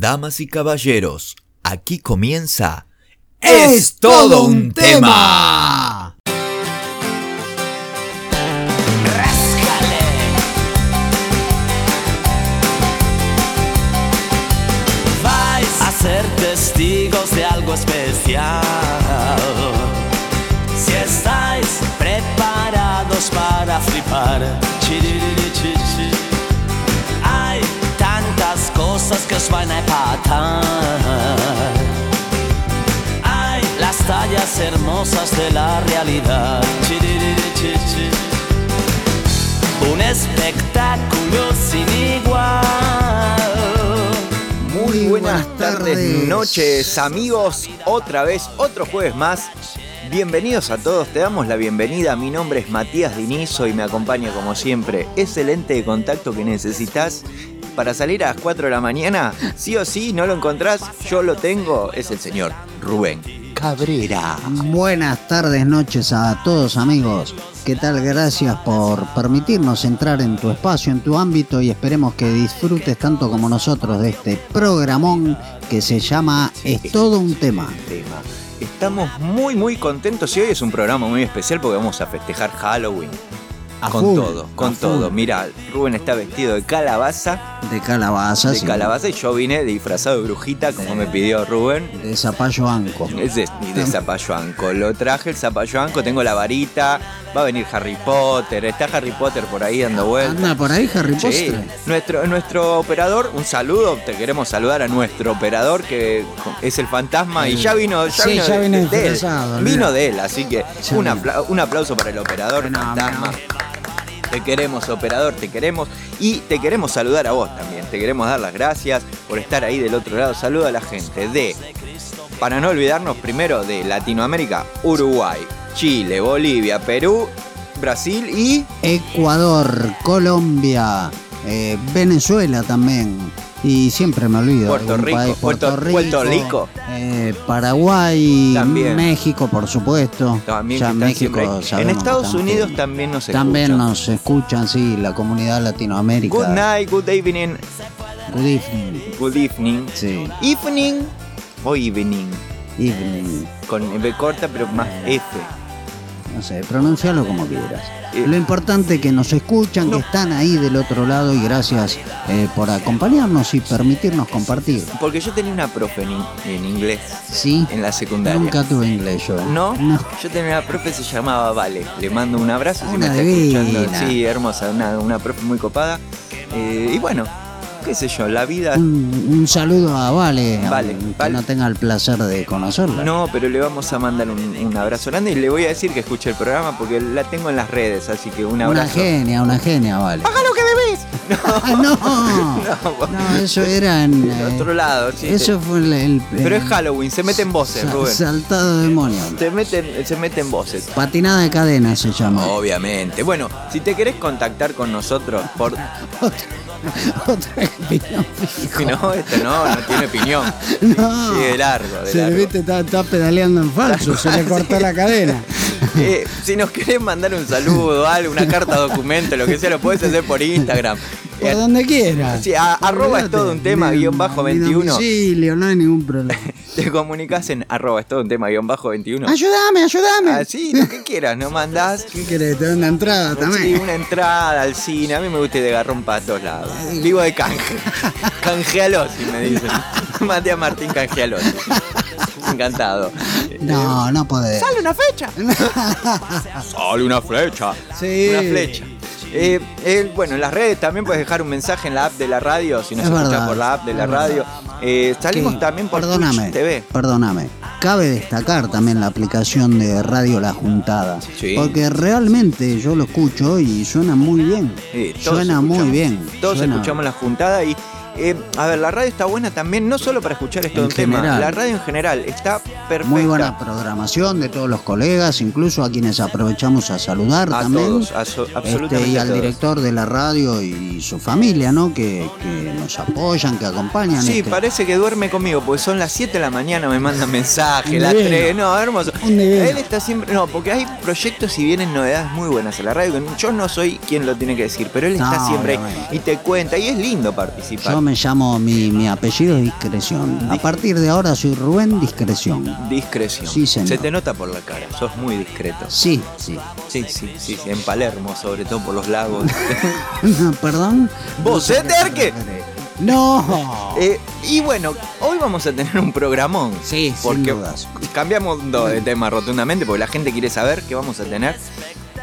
Damas y caballeros, aquí comienza Es todo un tema. Vais a ser testigos de algo especial. Si estáis preparados para flipar. Chiririchichi. Cosas que os van a empatar. Hay las tallas hermosas de la realidad. Un espectáculo sin igual. Muy buenas tardes, noches, amigos. Otra vez, otro jueves más. Bienvenidos a todos, te damos la bienvenida. Mi nombre es Matías Dinizo y me acompaña como siempre ese lente de contacto que necesitas para salir a las 4 de la mañana. Sí o sí, no lo encontrás, yo lo tengo. Es el señor Rubén Cabrera. Buenas tardes, noches a todos amigos. ¿Qué tal? Gracias por permitirnos entrar en tu espacio, en tu ámbito y esperemos que disfrutes tanto como nosotros de este programón que se llama Es todo un tema. Tema. Estamos muy muy contentos y hoy es un programa muy especial porque vamos a festejar Halloween. A con full, todo, con todo. full. Mira, Rubén está vestido de calabaza, De calabaza, de sí. calabaza y yo vine disfrazado de brujita como me pidió Rubén. de zapallo anco. Es de, y de zapallo anco. Lo traje el zapallo anco, tengo la varita, va a venir Harry Potter, está Harry Potter por ahí dando vueltas. Anda por ahí Harry Sí, Potter. nuestro, nuestro operador, un saludo, te queremos saludar a nuestro operador que es el fantasma y ya vino, ya Sí, vino, ya de, vino de él, vino de él, así que un, apla- un aplauso para el operador fantasma. Te queremos, operador, te queremos y te queremos saludar a vos también. Te queremos dar las gracias por estar ahí del otro lado. Saluda a la gente de, para no olvidarnos primero de Latinoamérica, Uruguay, Chile, Bolivia, Perú, Brasil y Ecuador, Colombia, eh, Venezuela también. Y siempre me olvido. Puerto Rico, país, Puerto- Puerto Rico. eh, Paraguay, También. México, por supuesto. también ya México. En Estados Unidos también nos También escuchan. nos escuchan, sí, la comunidad latinoamérica. Good night, good evening, Good evening. good evening. Sí, Evening o evening. evening. Con B corta pero más F. No sé, pronuncialo como quieras. Eh, Lo importante es que nos escuchan, no. que están ahí del otro lado y gracias eh, por acompañarnos y permitirnos compartir. Porque yo tenía una profe en, in- en inglés Sí, en la secundaria. nunca tuve inglés yo. ¿No? No. Yo tenía una profe se llamaba Vale. Le mando un abrazo si me Una está escuchando. Sí, hermosa, una, una profe muy copada. Eh, y bueno, qué sé yo, la vida. Un, un saludo a Vale, Vale, aunque Vale. no tenga el placer de conocerla. No, pero le vamos a mandar un, un abrazo grande y le voy a decir que escuche el programa porque la tengo en las redes, así que un una abrazo. genia, una genia, Vale. ¡Haga lo que debes! Ah, no. No, no, eso era en... En eh, otro lado, sí. eso fue el... el- Pero es Halloween, se mete en voces, Rubén. Saltado demonio. Se mete, se mete en voces. Patinada de cadena se llama. Obviamente. Bueno, si te querés contactar con nosotros por. Otra opinión fijo. No, este no, no tiene opinión. No. De largo, de Se le viste, está, está pedaleando en falso, se le cortó la cadena. Eh, si nos querés mandar un saludo, algo, una carta documento, lo que sea, lo podés hacer por Instagram. Por Eh, donde quiera. sí, a- arroba es todo un tema, guion bajo mi 21. domicilio, no hay ningún problema. Te comunicás en arroba es todo un tema, guion bajo 21. Ayúdame, ayúdame. Así, lo que quieras, no mandás. ¿Qué querés? ¿Te doy una entrada Sí, también? una entrada al cine. A mí me gusta ir de garrón para todos lados. Vivo de canje. Canjealosi, me dicen. Matías Martín Canjealosi. Encantado. No, no podés. ¡Sale una fecha! ¡Sale una flecha! Sí. Una flecha. Eh, eh, bueno, en las redes también puedes dejar un mensaje en la app de la radio, si nos Es escuchas verdad, por la app de la radio. Eh, salimos Que- también por perdóname, Twitch TV. Perdóname. Cabe destacar también la aplicación de Radio La Juntada. Sí. Porque realmente yo lo escucho y suena muy bien. Sí, suena muy bien. Todos suena- escuchamos la juntada y. eh, a ver, la radio está buena también, no solo para escuchar esto En tema, general. la radio en general está perfecta. Muy buena programación de todos los colegas, incluso a quienes aprovechamos a saludar A también. todos, a so- absolutamente Este, y al todos. director de la radio y su familia, ¿no? Que, que nos apoyan, que acompañan. Sí, este- parece que duerme conmigo, porque son las 7 de la mañana, me mandan mensajes, Un las divino. 3, no, hermoso. Él está siempre, no, porque hay proyectos y vienen novedades muy buenas en la radio, que yo no soy quien lo tiene que decir, pero él está No, siempre ahí y te cuenta, y es lindo participar. Yo me llamo, mi, mi apellido es Discreción. A partir de ahora soy Rubén Discreción. Discreción. Sí, señor. Se te nota por la cara, sos muy discreto. Sí, sí. Sí, sí, sí, sí, en Palermo, sobre todo por los lagos. ¿Perdón? ¿Vos, No eh, Terque? No. Eh, y bueno, hoy vamos a tener un programón. Sí, sin porque dudas. cambiamos de tema rotundamente porque la gente quiere saber qué vamos a tener.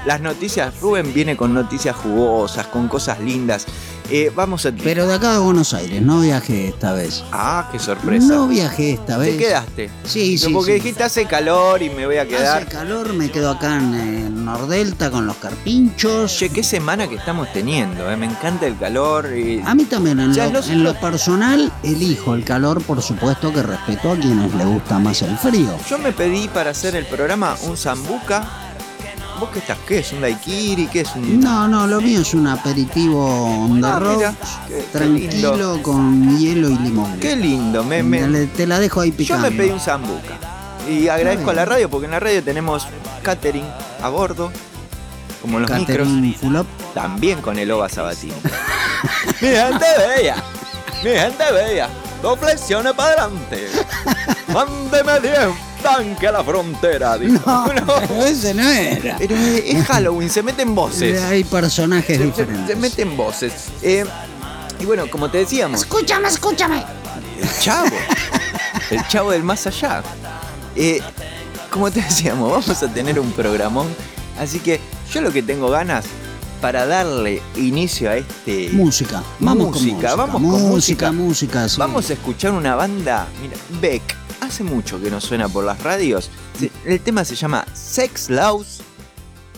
Las noticias, Rubén viene con noticias jugosas, con cosas lindas. Eh, vamos a... Pero de acá de Buenos Aires, no viajé esta vez. Ah, qué sorpresa. No viajé esta vez. ¿Te quedaste? Sí, sí. Porque sí. dijiste hace calor y me voy a quedar. Hace calor, me quedo acá en, en Nordelta con los carpinchos. Che, qué semana que estamos teniendo, eh. me encanta el calor. Y... A mí también, en, lo, nosotros- en lo personal, elijo el calor, por supuesto que respeto a quienes le gusta más el frío. Yo me pedí para hacer el programa un zambuca. ¿Vos qué estás? ¿Qué es? ¿Un daiquiri? ¿Qué es un.? No, no, lo mío es un aperitivo on the Ah, road, mira, qué- qué tranquilo, lindo. con hielo y limón. Qué lindo, me, me- Te- Te la dejo ahí Yo picando. me pedí un zambuca. Y agradezco a la radio porque en la radio tenemos catering a bordo, como los micros. Catering full up. También con el Ova Sabatini. mi gente bella, mi gente bella, dos flexiones para adelante. Mándeme 10 tanque a la frontera. dijo. No, No. ese no era. Pero es Halloween, se meten voces. Hay personajes Se, se- diferentes. se meten voces. Eh, y bueno, como te decíamos, Escúchame, escúchame. el chavo. El chavo del más allá. Eh, como te decíamos, vamos a tener un programón. Así que yo lo que tengo ganas para darle inicio a este. Música. Vamos Música, con música. vamos con música. música, sí. Vamos a escuchar una banda. Mira, Beck. Hace mucho que no suena por las radios. El tema se llama Sex Laws.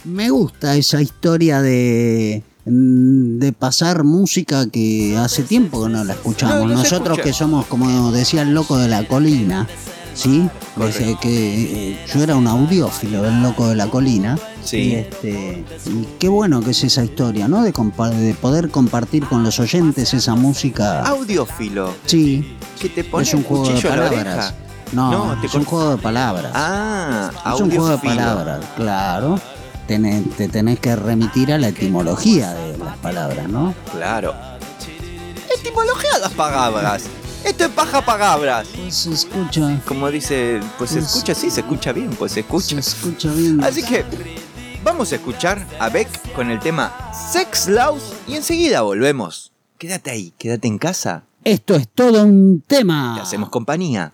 Me gusta esa historia de de pasar música que hace tiempo que no la escuchamos. No, no se Nosotros escucha. que somos, como decía el loco de la colina, ¿sí? Desde que eh, yo era un audiófilo del loco de la colina. Sí. Y, este, y qué bueno que es esa historia, ¿no? De, de poder compartir con los oyentes esa música. Audiófilo. Sí, Que te pone es un juego de palabras. No, No, te es un juego de palabras. Ah, Es un juego de palabras, claro. Tenés- te tenés que remitir a la etimología de las palabras, ¿no? Claro. Etimología de las palabras. Esto es paja palabras. Pues se escucha, Como dice, pues se escucha, sí, se escucha bien, pues se se escucha. escucha bien. Así que vamos a escuchar a Beck con el tema Sex Laws y enseguida volvemos. Quédate ahí, quédate en casa, Esto es todo un tema. te hacemos compañía.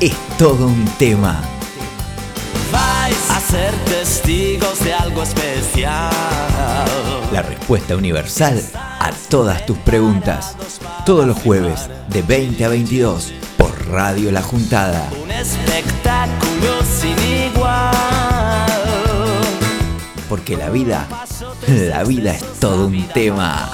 Es todo un tema. Vais a ser testigos de algo especial. La respuesta universal a todas tus preguntas. Todos los jueves de 20 a 22 por Radio La Juntada. Un espectáculo sin igual. Porque la vida, la vida es todo un tema.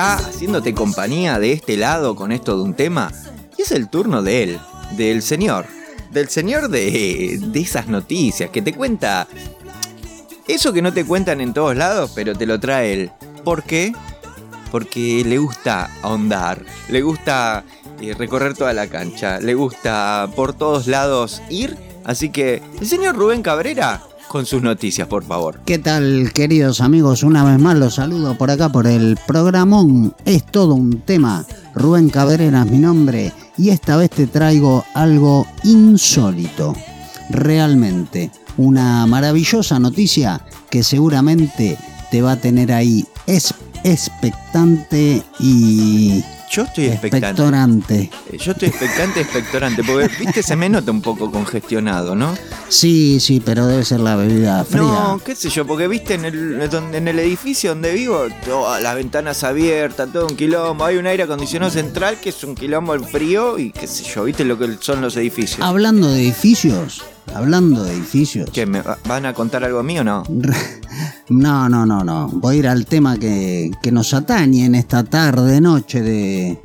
Haciéndote compañía de este lado con esto de un tema. Y es el turno de él, del señor. Del señor de, de esas noticias que te cuenta eso que no te cuentan en todos lados, pero te lo trae él. ¿Por qué? Porque le gusta ahondar, le gusta eh, recorrer toda la cancha, le gusta por todos lados ir. Así que, el señor Rubén Cabrera, con sus noticias, por favor. ¿Qué tal, queridos amigos? Una vez más los saludo por acá por el programón. Es todo un tema. Rubén Cabrera es mi nombre y esta vez te traigo algo insólito. Realmente, una maravillosa noticia que seguramente te va a tener ahí es expectante y Yo estoy expectante. expectorante. Eh, Yo estoy expectante, expectorante, porque viste, se me nota un poco congestionado, ¿no? Sí, sí, pero debe ser la bebida fría. No, qué sé yo, porque viste en el, donde- en el edificio donde vivo, todas las ventanas abiertas, todo un quilombo, hay un aire acondicionado central que es un quilombo el frío y qué sé yo, viste lo que son los edificios. Hablando de edificios, hablando de edificios. ¿Qué, me va- van a contar algo mío o no? No, no, no, no. Voy a ir al tema que, que nos atañe en esta tarde, noche de,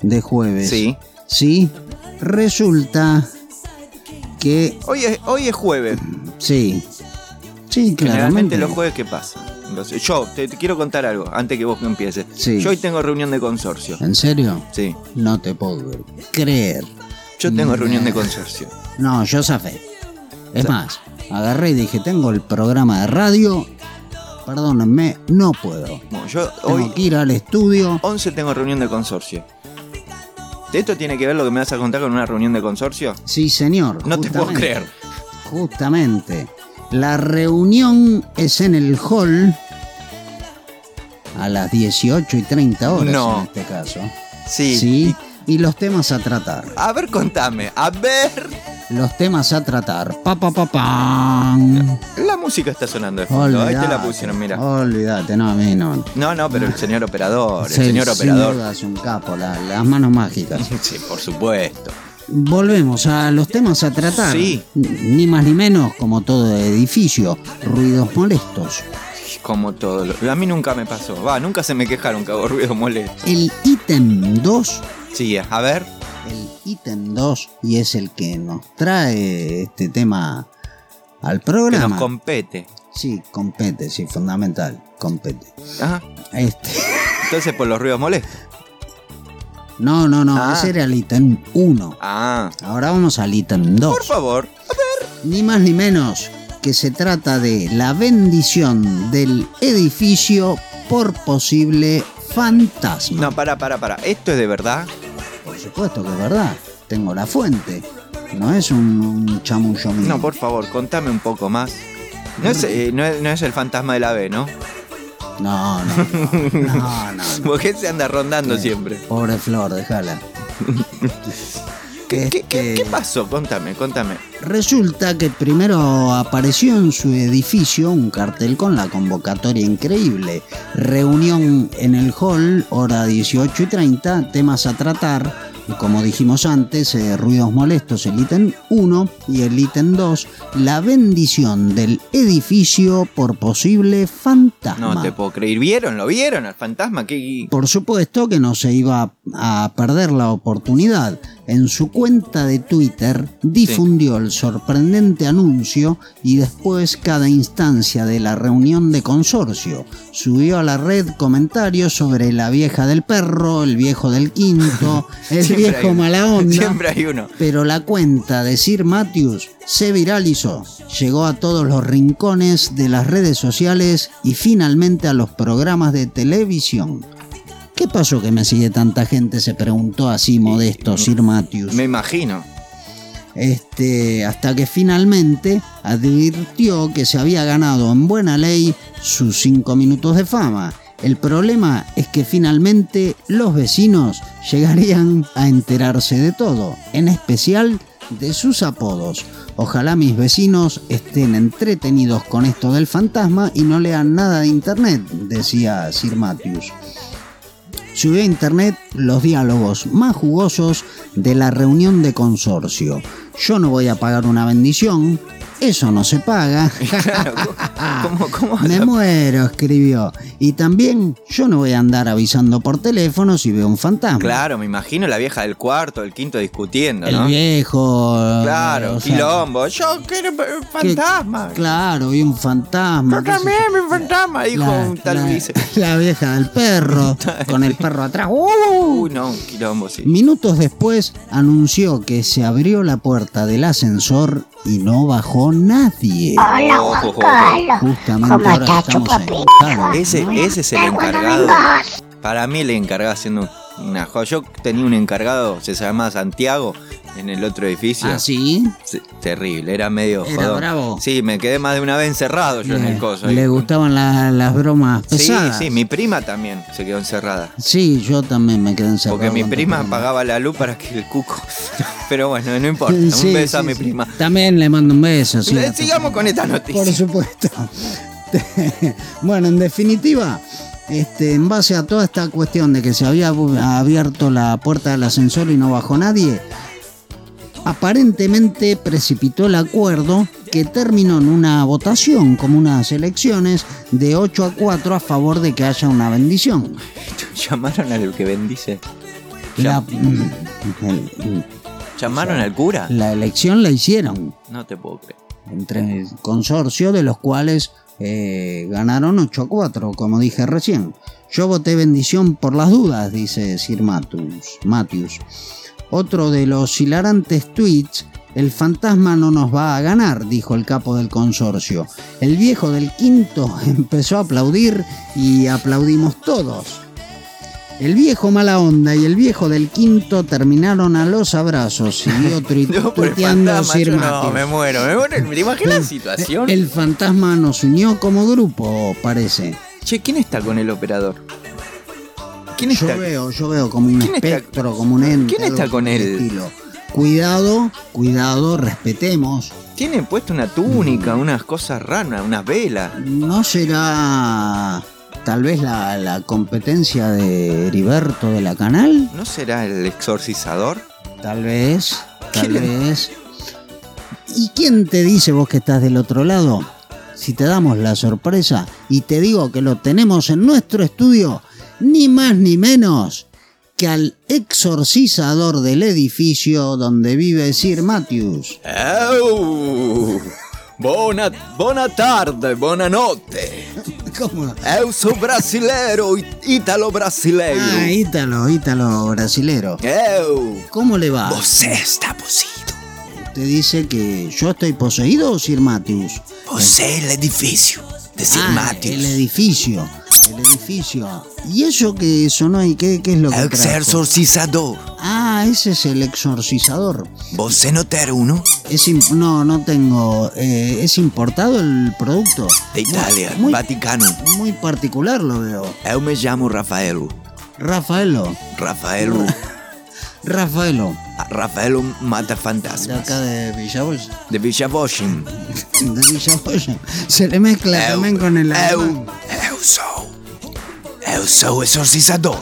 de jueves. Sí. Sí. Resulta que. Hoy es, hoy es jueves. Sí. Sí, claramente. Generalmente los jueves, ¿qué pasa? Entonces, yo te, te quiero contar algo antes que vos empieces. Sí. Yo hoy tengo reunión de consorcio. ¿En serio? Sí. No te puedo creer. Yo tengo reunión de consorcio. No, yo zafé. Es más, agarré y dije: Tengo el programa de radio. Perdónenme, no puedo. Bueno, yo Tengo hoy que ir al estudio. 11 tengo reunión de consorcio. ¿Esto tiene que ver lo que me vas a contar con una reunión de consorcio? Sí, señor. No te puedo creer. Justamente. La reunión es en el hall a las 18 y 30 horas No. en este caso. Sí. Sí. Y los temas a tratar. A ver, contame. A ver. Los temas a tratar. Pa, pa, pa, pam. La música está sonando de fondo. Ahí te la pusieron, mira. Olvídate, no, a mí no. No, no, pero el señor operador, el señor sin operador. es un capo, la- las manos mágicas. Sí, por supuesto. Volvemos a los temas a tratar. Sí. Ni más ni menos, como todo edificio, ruidos molestos. Como todo. lo- A mí nunca me pasó. Va, nunca se me quejaron que hago ruido molesto. El ítem 2 Sí, a ver. El ítem 2 y es el que nos trae este tema al Que programa. nos compete. sí, compete, sí, fundamental, compete. Ajá. Este, Entonces por los ruidos molestos. no, no, no, Ah. ese era el ítem 1. Ah. Ahora vamos al ítem 2. Por favor. Ni más ni menos que se trata de la bendición del edificio por posible fantasma. No, para, para, para. ¿Esto es de verdad? Supuesto que es verdad. Tengo la fuente. No es un, un chamullo mío. No, por favor, contame un poco más. No es, eh, no es, no es el fantasma de la B, ¿no? No, no, no, no, no, no. Porque se anda rondando Eh, siempre. Pobre Flor, déjala. ¿Qué, qué- qué- Este, qué pasó? Contame, contame. Resulta que primero apareció en su edificio un cartel con la convocatoria increíble. Reunión en el hall, hora 18 y 30, temas a tratar. Y como dijimos antes, eh, ruidos molestos, el ítem 1 y el ítem 2, la bendición del edificio por posible fantasma. No te puedo creer. ¿Vieron? ¿Lo vieron al fantasma? ¿Qué? Por supuesto que no se iba a perder la oportunidad. En su cuenta de Twitter difundió el sorprendente anuncio y después cada instancia de la reunión de consorcio. Subió a la red comentarios sobre la vieja del perro, el viejo del quinto, el viejo mala onda. Siempre hay uno. Pero la cuenta de Sir Matthews se viralizó, llegó a todos los rincones de las redes sociales y finalmente a los programas de televisión. ¿Qué pasó que me sigue tanta gente? Se preguntó así modesto Sir Matthews. Me imagino. Este, hasta que finalmente advirtió que se había ganado en buena ley sus cinco minutos de fama. El problema es que finalmente los vecinos llegarían a enterarse de todo, en especial de sus apodos. Ojalá mis vecinos estén entretenidos con esto del fantasma y no lean nada de internet, decía Sir Matthews. Subió a internet los diálogos más jugosos de la reunión de consorcio. Yo no voy a pagar una bendición, eso no se paga. Claro, ¿cómo, cómo? Me muero, escribió. Y también yo no voy a andar avisando por teléfono si veo un fantasma. Claro, me imagino la vieja del cuarto, el quinto discutiendo, El ¿no? viejo. Claro, o sea, quilombo. Yo quiero un que- fantasma. Claro, vi un fantasma. Yo también vi un fantasma, dijo La- un tal la- Ulises. La vieja del perro, con el perro atrás. ¡Uh! Uy, no, un quilombo, sí. Minutos después anunció que se abrió la puerta del ascensor y no bajó nadie. Hola Juan Carlos. Justamente ¿Cómo ahora estás, estamos en Ese, ¿no? ese es el encargado. Para mí el encargado haciendo una joya. Yo tenía un encargado, se llamaba Santiago, en el otro edificio. Ah, sí. Terrible, era medio Era jodón. bravo. Sí, me quedé más de una vez encerrado yo en el coso. ahí. le gustaban la- las bromas Sí, pesadas. sí, mi prima también se quedó encerrada. Sí, yo también me quedé encerrado. Porque mi prima apagaba la luz para que el cuco. Pero bueno, no importa. Sí, un beso a mi sí. prima. También le mando un beso. sí, Le- sigamos con esta noticia. Por supuesto. bueno, en definitiva, este, en base a toda esta cuestión de que se había abierto la puerta del ascensor y no bajó nadie, aparentemente precipitó el acuerdo que terminó en una votación, como unas elecciones, de 8 a 4 a favor de que haya una bendición. Llamaron al que bendice. La, Llam- el- ¿Llamaron al cura? la elección la hicieron. No te puedo creer. entre el consorcio de los cuales eh, ganaron 8 a 4, como dije recién. Yo voté bendición por las dudas, dice Sir Matthews. Matthews. Otro de los hilarantes tweets, el fantasma no nos va a ganar, dijo el capo del consorcio. El viejo del quinto empezó a aplaudir y aplaudimos todos. El viejo mala onda y el viejo del quinto terminaron a los abrazos, siguió el tuiteando fantasma, Sir no, me muero, me muero. ¿Te imaginas la situación? El fantasma nos unió como grupo, parece. Che, ¿quién está con el operador? ¿Quién Yo está? veo, yo veo como un ¿Quién está- espectro, como un ente. quién está con él? estilo. Cuidado, cuidado, respetemos. Tiene puesto una túnica, unas cosas raras, unas velas. ¿No será tal vez la, la competencia de Heriberto de la Canal? ¿No será el exorcizador? Tal vez, tal ¿Quién? vez. ¿Y quién te dice vos que estás del otro lado? Si te damos la sorpresa y te digo que lo tenemos en nuestro estudio, ni más ni menos que al exorcizador del edificio donde vive Sir Matthews. Eu! Buona, buona tarde, buona notte. ¿Cómo? Eu sou brasileiro, ítalo brasileiro. Ah, Ítalo, Ítalo brasilero. Eu! ¿Cómo le va? Você está poseído. ¿Usted dice que yo estoy poseído Sir Matthews? Você é o edifício de Sir Ah, Matthews. El edificio. El edificio. ¿Y eso que sonó y qué, qué es lo que exorcizador. Ah, ese es el exorcizador. Você não ter uno? Es no, no tengo. eh, ¿Es importado el producto? De Italia, Muy, Vaticano. muy particular lo veo. Eu me llamo Rafaelo. Rafaelo. Rafaelo. Rafaelo. Rafaelo mata De fantasmas. acá de Villabolsa. De Villa Boschim. De. Se le mezcla también con el alemán. eu. Eu sou exorcizador.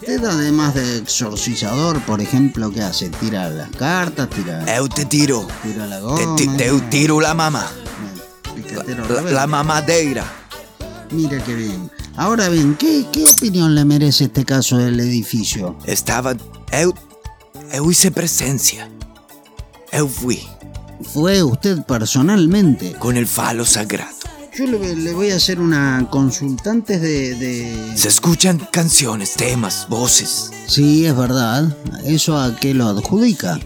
Usted además de exorcizador, por ejemplo, ¿qué hace? Tira las cartas, tira, Eu te tiro. tira la goma. te eu tiro la mamá. La, rebelde. la mamadeira. Mira qué bien. Ahora bien, ¿qué, ¿qué opinión le merece este caso del edificio? Estava. Eu. Eu hice presencia. Eu fui Fue usted personalmente. con el falo sagrado. Yo le, le voy a hacer una consulta antes de, de- Se escuchan canciones, temas, voces. Sí, es verdad. ¿Eso a qué lo adjudica?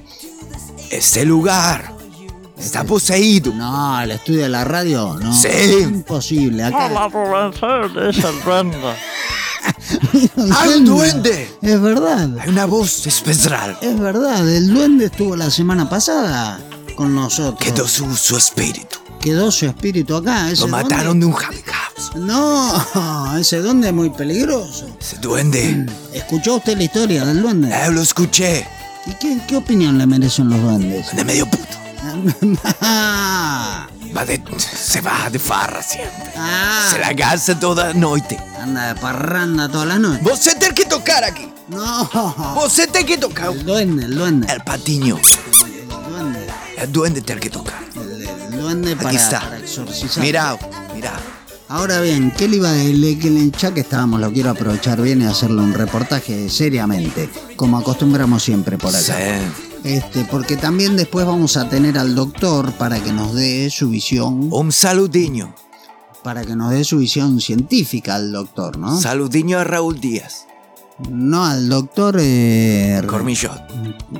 Este lugar está poseído. No, el estudio de la radio, no. Sí. Imposible. Acá es el duende. ¡Hay un duende! Es verdad. Hay una voz espectral. Es verdad. El duende estuvo la semana pasada con nosotros. Quedó su, su espíritu. Quedó su espíritu acá. Ese Lo mataron duende- de un House. No, ese duende es muy peligroso. Ese duende. ¿Escuchó usted la historia del duende? Eu lo escuché. ¿Y qué, qué opinión le merecen los duendes? De medio puto. Va de, se va de farra siempre. Ah, Se la gasta toda noite. anda de parranda toda la noche. Você tem que tocar aqui. No, Você tem que tocar. el duende, el duende. El patiño. El duende, El duende tem que tocar. el duende para, Aquí está. para exorcizar. Mira, mira. Ahora bien, ¿qué le iba a decir? Ya que estábamos, lo quiero aprovechar bien y hacerle un reportaje seriamente, como acostumbramos siempre por acá. Sí. Este, porque también después vamos a tener al doctor para que nos dé su visión, Un saludinho. para que nos dé su visión científica al doctor, ¿no? Saludinho a Raúl Díaz. no al doctor eh, Cormillot.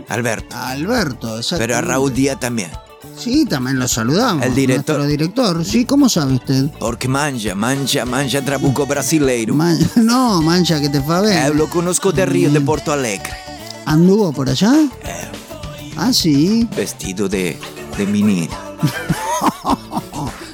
Alberto. Alberto, exacto. Pero a Raúl Díaz también. Sí, también lo saludamos. El director. Nuestro director, sí, ¿cómo sabe usted? Porque mancha, mancha, mancha trabuco brasileiro. Man- no, mancha que te fa Eu ver. lo conozco de Río de Porto Alegre. ¿Anduvo por allá? Ah, sí. Vestido de, de menina.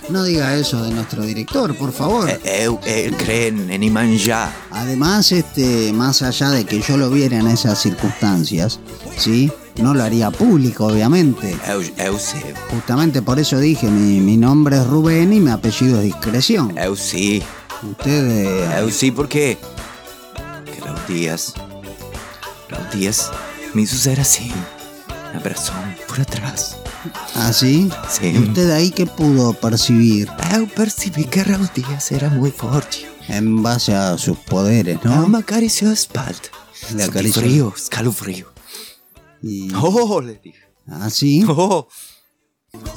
No diga eso de nuestro director, por favor. Eh, Eu, él cree en, en Imanjá. Además, este, más allá de que yo lo viera en esas circunstancias, ¿sí? No lo haría público, obviamente. Eu, eu sei. Justamente por eso dije, mi, mi nombre es Rubén y mi apellido es Discreción. Eu sei. Usted, Eu sei porque. Que Raúl Díaz. Raúl Díaz me hizo ser así. Me abrazó por atrás. ¿ah, sí? Sí. ¿Y usted ahí qué pudo percibir Eu percebi que Raúl Díaz era muy fuerte. en base a sus poderes, No no? me acarició espalda. Le acarició. frío, escalofrío. Y, Oh, le dije. ¿Ah, sí? Oh,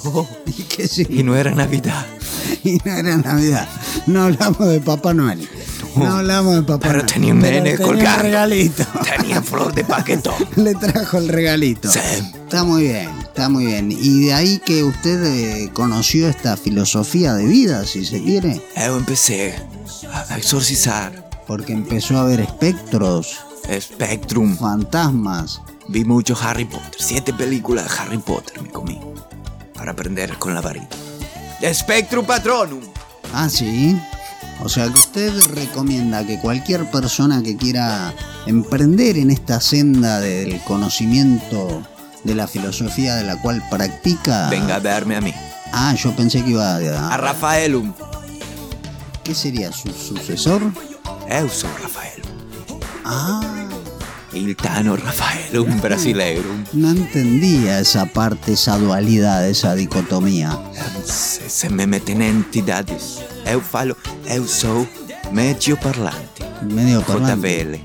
oh. ¿Y qué sí? Y no era Navidad. Y no era Navidad. No hablamos de Papá Noel. No hablamos de Papá Pero Noel. tenía un nene tenía colgando. un regalito. Tenía flor de paquetón. Le trajo el regalito. Sí. Está muy bien, está muy bien. Y de ahí que usted eh, conoció esta filosofía de vida, si se quiere, Eu empecé a exorcizar. porque empezó a ver espectros, Spectrum. fantasmas. Vi mucho Harry Potter. Siete películas de Harry Potter me comí. Para aprender con la varita. Spectrum Patronum. Ah, sí. O sea que usted recomienda que cualquier persona que quiera emprender en esta senda del conocimiento de la filosofía de la cual practica. Venga a verme a mí. Ah, yo pensé que iba a. A Rafaelum. ¿Qué sería su sucesor? Eu sou Rafael. Ah, Il Tano Rafaelum brasileiro. no entendía esa parte, esa dualidad, esa dicotomía. Se, se me meten entidades. Eu falo, eu sou medio parlante. Medio parlante. JBL.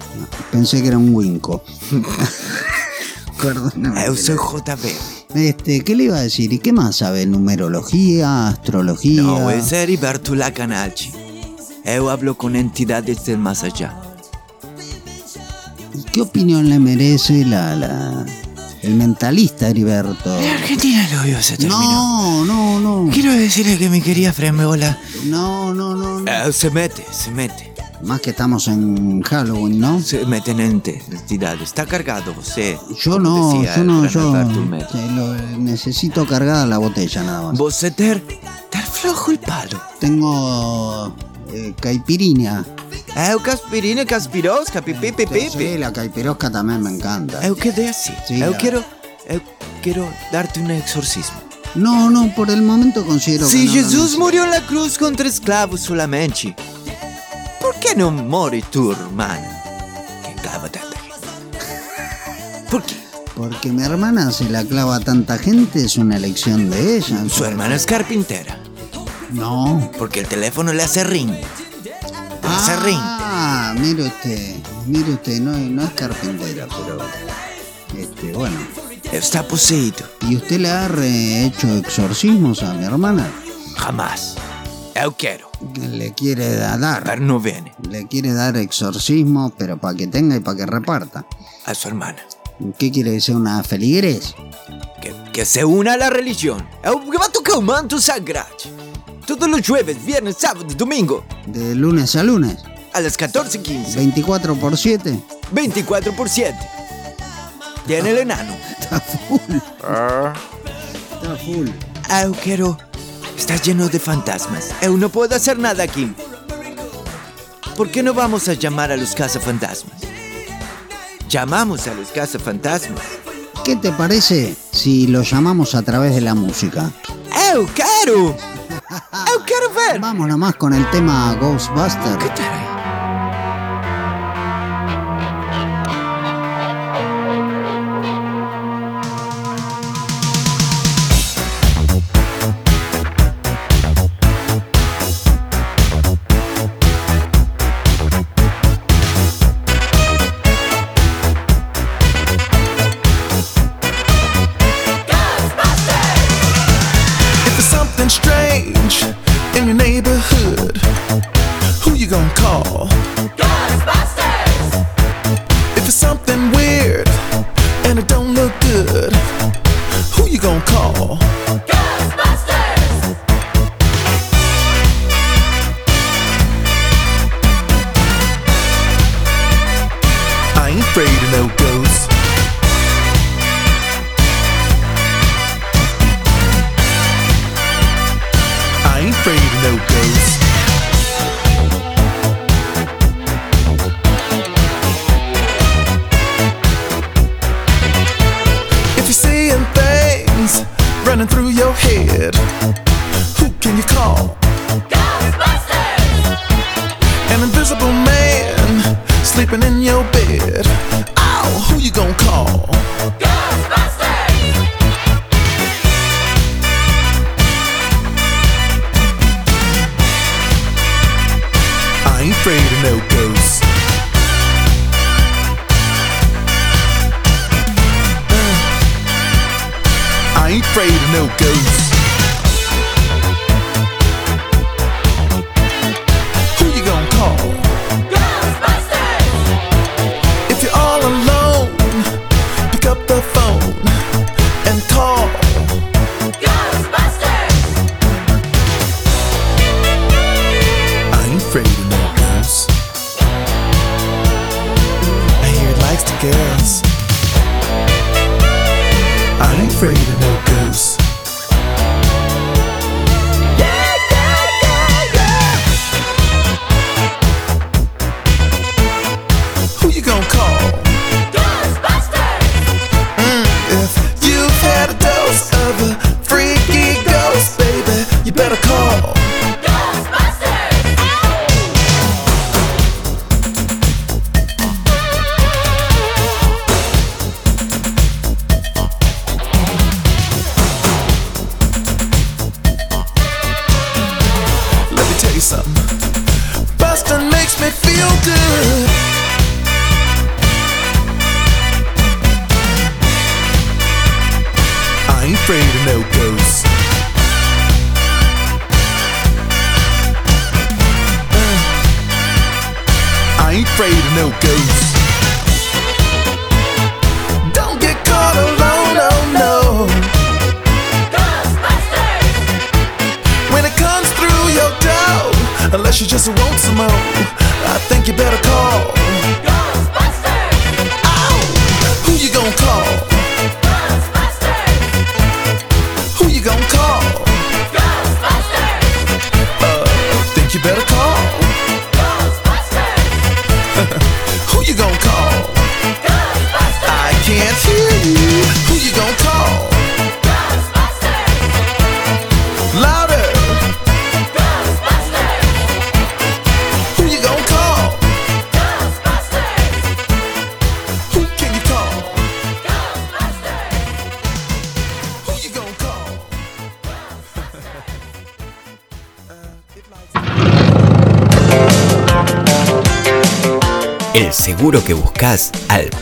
Pensé que era un winco. Perdóname. Eu sou JBL. Este, ¿qué le iba a decir? ¿Y qué más sabe? ¿Numerología? ¿Astrología? No, es Heriberto Lacanalchi. Eu hablo con entidades del más allá. ¿Y qué opinión le merece la, la- el mentalista Heriberto? Argentina lo vio, se terminó. No, no, no. Quiero decirle que mi querida Fremeola No, no, no. no. eh, se mete, se mete. Más que estamos en Halloween, ¿no? Se meten entidades. Está cargado você. Yo no, decía yo no, yo lo- necesito cargada la botella nada más. Você ter, ter flojo el palo. Tengo eh, caipirinha. Eu caspirina, caspirosca, pipi, pipi, Sí, la caipirosca también me encanta. Eu quedei assim. Sí, eu la- quero, eu quero darte un exorcismo. No, no, por el momento considero que Se no lo Jesus necesito. murió en la cruz contra esclavos solamente, por que não morre tu hermana? Que clava tanta gente. ¿Por qué? Porque mi hermana se la clava a tanta gente, es una elección de ella. Su hermana es carpintera, No. porque el teléfono le hace ring. Le hace ring. Ah, mire usted, mire usted, no, no es carpintera, pero. Este, bueno. Está poseído. ¿Y usted le ha hecho exorcismos a mi hermana? Jamás. Eu quero, Le quiere da- dar. pero no viene Le quiere dar exorcismo, pero para que tenga y para que reparta. a su hermana. ¿Qué quiere sea una feligres? Que, que se una a la religión. Eu que va a tocar un manto sagrado. Todos los jueves, viernes, sábado y domingo. De lunes a lunes. A las 14.15. 24 por 7. 24 por 7. Tiene el enano. Está full. Ah. Está full. Agujero, estás lleno de fantasmas. Eu no puedo hacer nada aquí. ¿Por qué no vamos a llamar a los cazafantasmas? Llamamos a los cazafantasmas. ¿Qué te parece si lo llamamos a través de la música? ¡Eu, caro! ¡Eu quiero ver! Vamos nomás con el tema Ghostbuster. ¿Qué tal? afraid.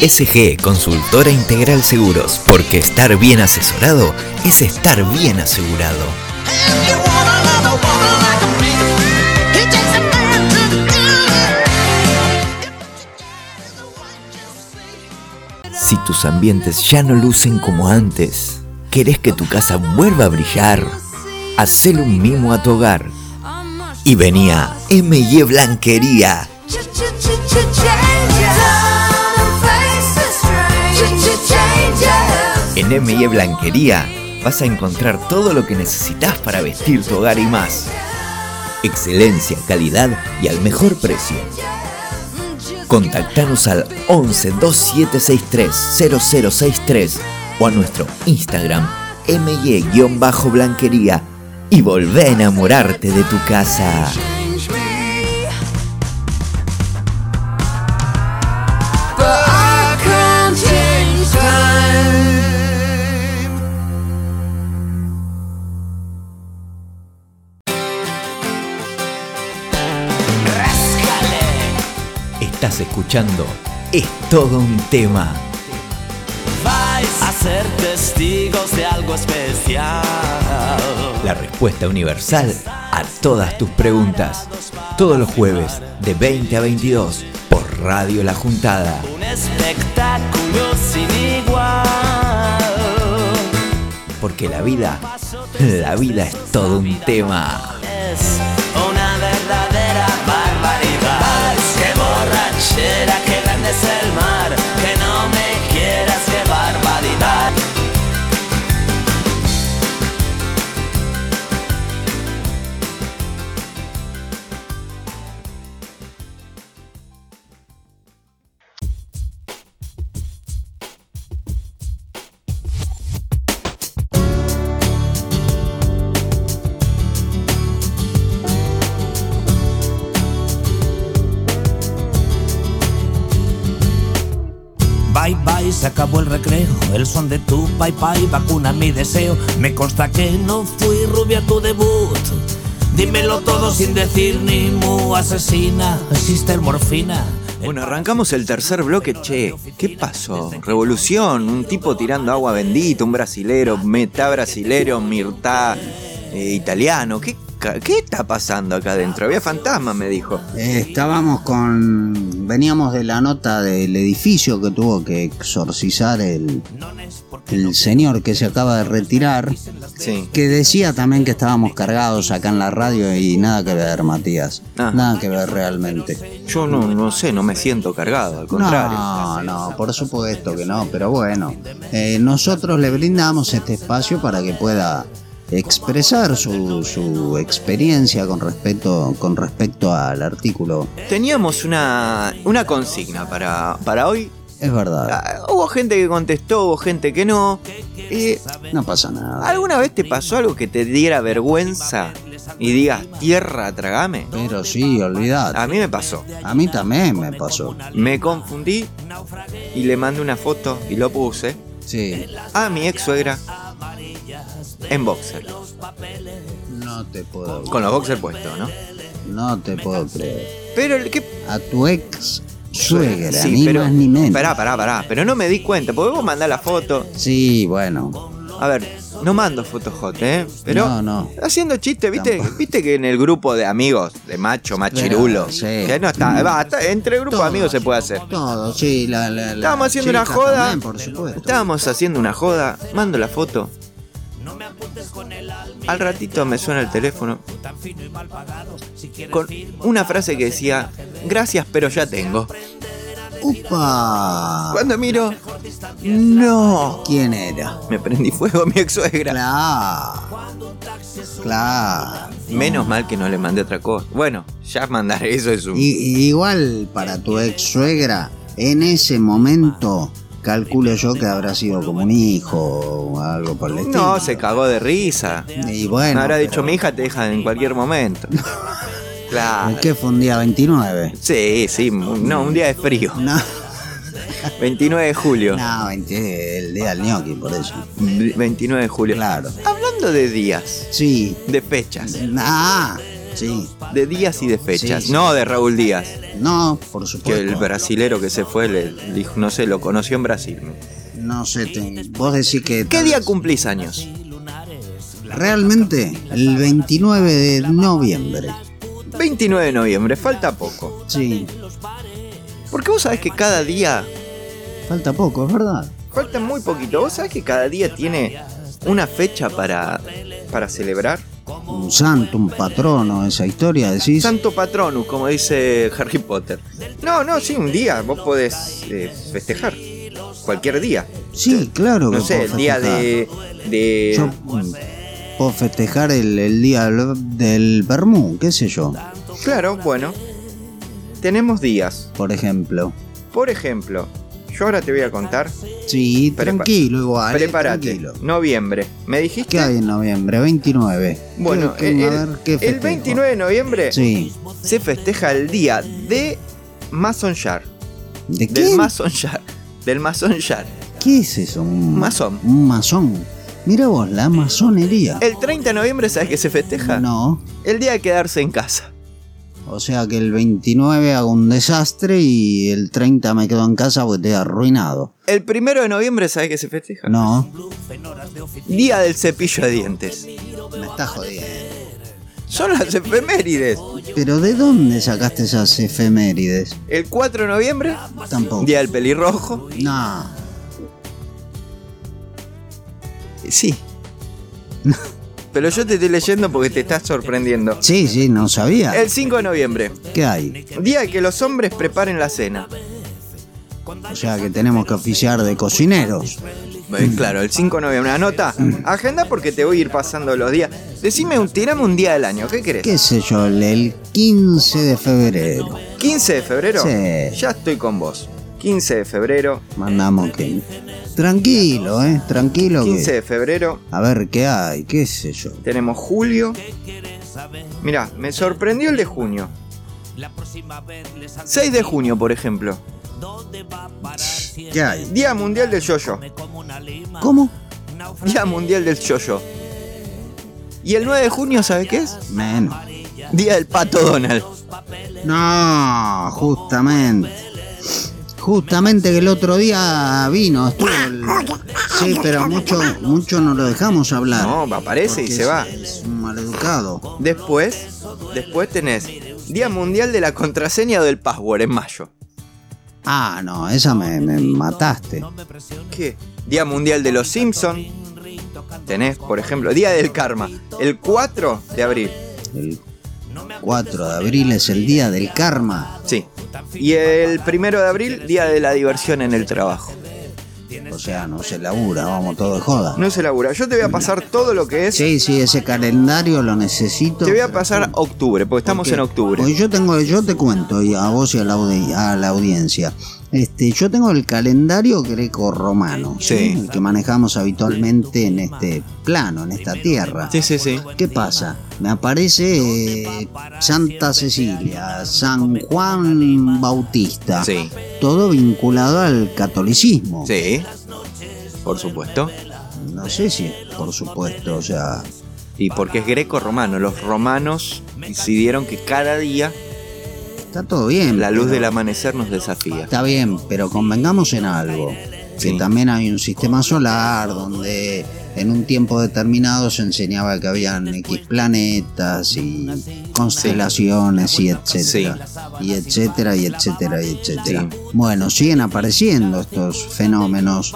SG Consultora Integral Seguros, porque estar bien asesorado es estar bien asegurado. Si tus ambientes ya no lucen como antes, querés que tu casa vuelva a brillar, hacele un mimo a tu hogar. Y venía M&E Blanquería En M&E Blanquería vas a encontrar todo lo que necesitas para vestir tu hogar y más. Excelencia, calidad y al mejor precio. Contactanos al 11 2763 0063 o a nuestro Instagram MY-Blanquería y volvé a enamorarte de tu casa. Estás escuchando Es todo un tema. Vais a ser testigos de algo especial. La respuesta universal a todas tus preguntas. Todos los jueves de 20 a 22 por Radio La Juntada. Un espectáculo sin igual. Porque la vida, la vida es todo un tema. Acabó el recreo. El son de tu pai pai vacuna mi deseo. Me consta que no fui rubia tu debut. Dímelo todo sin decir ni mu. Asesina, sister morfina. Bueno, arrancamos el tercer bloque. Che, ¿qué pasó? Revolución, un tipo tirando agua bendita, un brasilero, metá brasilero, mirtá eh, italiano. ¿Qué, ¿Qué está pasando acá adentro? Había fantasmas, me dijo. Eh, estábamos con. Veníamos de la nota del edificio que tuvo que exorcizar el, el señor que se acaba de retirar. Sí. Que decía también que estábamos cargados acá en la radio y nada que ver, Matías. Ah. Nada que ver realmente. Yo no, no sé, no me siento cargado, al contrario. No, no, por supuesto que no, pero bueno, eh, nosotros le brindamos este espacio para que pueda expresar su, su experiencia con respecto, con respecto al artículo. Teníamos una, una consigna para, para hoy. Es verdad, Ah, hubo gente que contestó, hubo gente que no. Eh, no pasa nada. ¿Alguna vez te pasó algo que te diera vergüenza y digas tierra, tragame? Pero sí, olvidad. A mí me pasó. A mí también me pasó. Me confundí y le mandé una foto y lo puse Sí, a mi ex suegra en boxer. no te puedo, Con los boxers puestos, ¿no? no te puedo creer. Pero el que. A tu ex suegra, Sí, ni pero- más ni menos. Pará, pará, pará. Pero no me di cuenta, porque vos mandás la foto. Sí, bueno, A ver, no mando fotos hot, ¿eh? Pero. no, no. Haciendo chiste, ¿viste? Tampoco. Viste que en el grupo de amigos, de macho, machirulo, sí. que no está, va, está- entre grupos de amigos se puede hacer. Todo, sí, la, la, la Estábamos haciendo una joda. también, por supuesto. Estábamos haciendo una joda, mando la foto. Al ratito me suena el teléfono con una frase que decía, gracias pero ya tengo. ¡Upa! Cuando miro, no. ¿Quién era? Me prendí fuego mi ex suegra. Claro. Claro. Menos mal que no le mandé otra cosa. Bueno, ya mandar eso es un... Y, y igual para tu ex suegra, en ese momento, calculo yo que habrá sido como un hijo o algo por el estilo. No, se cagó de risa. Y bueno. Me habrá pero- dicho, mi hija te deja en cualquier momento. claro. ¿Qué fue un día 29? Sí, sí, no, un día de frío. No, 29 de julio. no 20, el día del gnocchi, por eso. 29 de julio. Claro. Hablando de días, Sí. de fechas, Ah, sí. de días y de fechas, Sí, sí. no de Raúl Díaz, No, por que supuesto. el brasilero que se fue le dijo, no sé, lo conoció en Brasil. No sé, te- vos decís que... ¿Qué día cumplís años? Realmente, el 29 de noviembre. 29 de noviembre, falta poco. Sí, Porque vos sabés que cada día, falta poco, es verdad. falta muy poquito, vos sabés que cada día tiene una fecha para, para celebrar. Un santo, un patrono, esa historia, decís. Santo Patronus, como dice Harry Potter. No, no, sí, un día vos podés eh, festejar. Cualquier día. Sí, claro que No sé, el día de. de Yo mm, puedo festejar el, el día del Bermú, qué sé yo, Claro, bueno. Tenemos días. por ejemplo. Por ejemplo, yo ahora te voy a contar. Sí, Prepa- tranquilo igual. eh, Prepárate. tranquilo. Noviembre. ¿Me dijiste? ¿Qué hay en noviembre? 29. Bueno, ¿Qué- el, qué- a el- ver, ¿qué el festejo? 29 de noviembre Sí. se festeja el día de Mason Jar. ¿De Del qué? Mason Jar. Del Mason Jar. ¿Qué es eso? Un Masón. Un masón. Mira vos, la masonería. El 30 de noviembre, ¿sabes qué se festeja? No. El día de quedarse en casa. O sea que el 29 hago un desastre y el 30 me quedo en casa porque estoy arruinado. El primero de noviembre, ¿sabes qué se festeja? No. Día del cepillo de dientes. Me está jodiendo. Son las efemérides. Pero ¿de dónde sacaste esas efemérides? El 4 de noviembre, Tampoco. día del pelirrojo. No. Sí. Pero yo te estoy leyendo porque te estás sorprendiendo. Sí, sí, no sabía. El 5 de noviembre, ¿Qué hay? día de que los hombres preparen la cena. O sea que tenemos que oficiar de cocineros. Eh, Claro, el 5 de noviembre. Anota, agenda porque te voy a ir pasando los días. Decime, un, tirame un día del año, ¿qué querés? ¿Qué sé yo? El 15 de febrero. 15 de febrero. Sí. Ya estoy con vos. 15 de febrero. Mandamos que... Tranquilo, ¿eh? Tranquilo 15 que... de febrero. A ver qué hay, qué sé yo. Tenemos julio. Mirá, me sorprendió el de junio. 6 de junio, por ejemplo. ¿Qué hay? Día Mundial del Yoyo. ¿Cómo? Día Mundial del Yoyo. Y el 9 de junio, ¿sabe qué es? Menos. Día del Pato Donald. No, justamente. Justamente que el otro día vino, estuvo el- Sí, pero mucho, mucho no lo dejamos hablar. No, aparece y se va. Es un maleducado. Después, después tenés Día Mundial de la Contraseña o del Password en mayo. Ah, no, esa me, me mataste. ¿Qué? Día Mundial de los Simpson. Tenés, por ejemplo, Día del Karma. El 4 de abril. El 4 de abril es el día del karma. Sí. Y el 1 de abril, Día de la Diversión en el Trabajo. O sea, no se labura, vamos todo de joda. No se labura. Yo te voy a pasar todo lo que es. Sí, sí, ese calendario lo necesito. Te voy a pero- pasar octubre, porque estamos Porque- en octubre. porque yo tengo, yo te cuento y a vos y a la, audi- a la audiencia. Este, yo tengo el calendario greco-romano, ¿sí? Sí. el que manejamos habitualmente en este plano, en esta tierra. Sí, sí, sí. ¿Qué pasa? Me aparece eh, Santa Cecilia, San Juan Bautista, Sí. todo vinculado al catolicismo. Sí. Por supuesto. No sé si, por supuesto, o sea, Y porque es greco-romano. Los romanos decidieron que cada día está todo bien. la luz pero- del amanecer nos desafía. Está bien, pero convengamos en algo. Sí. Que también hay un sistema solar donde en un tiempo determinado se enseñaba que habían X planetas y constelaciones y etcétera. Y etcétera, y etcétera, y etcétera. Bueno, siguen apareciendo estos fenómenos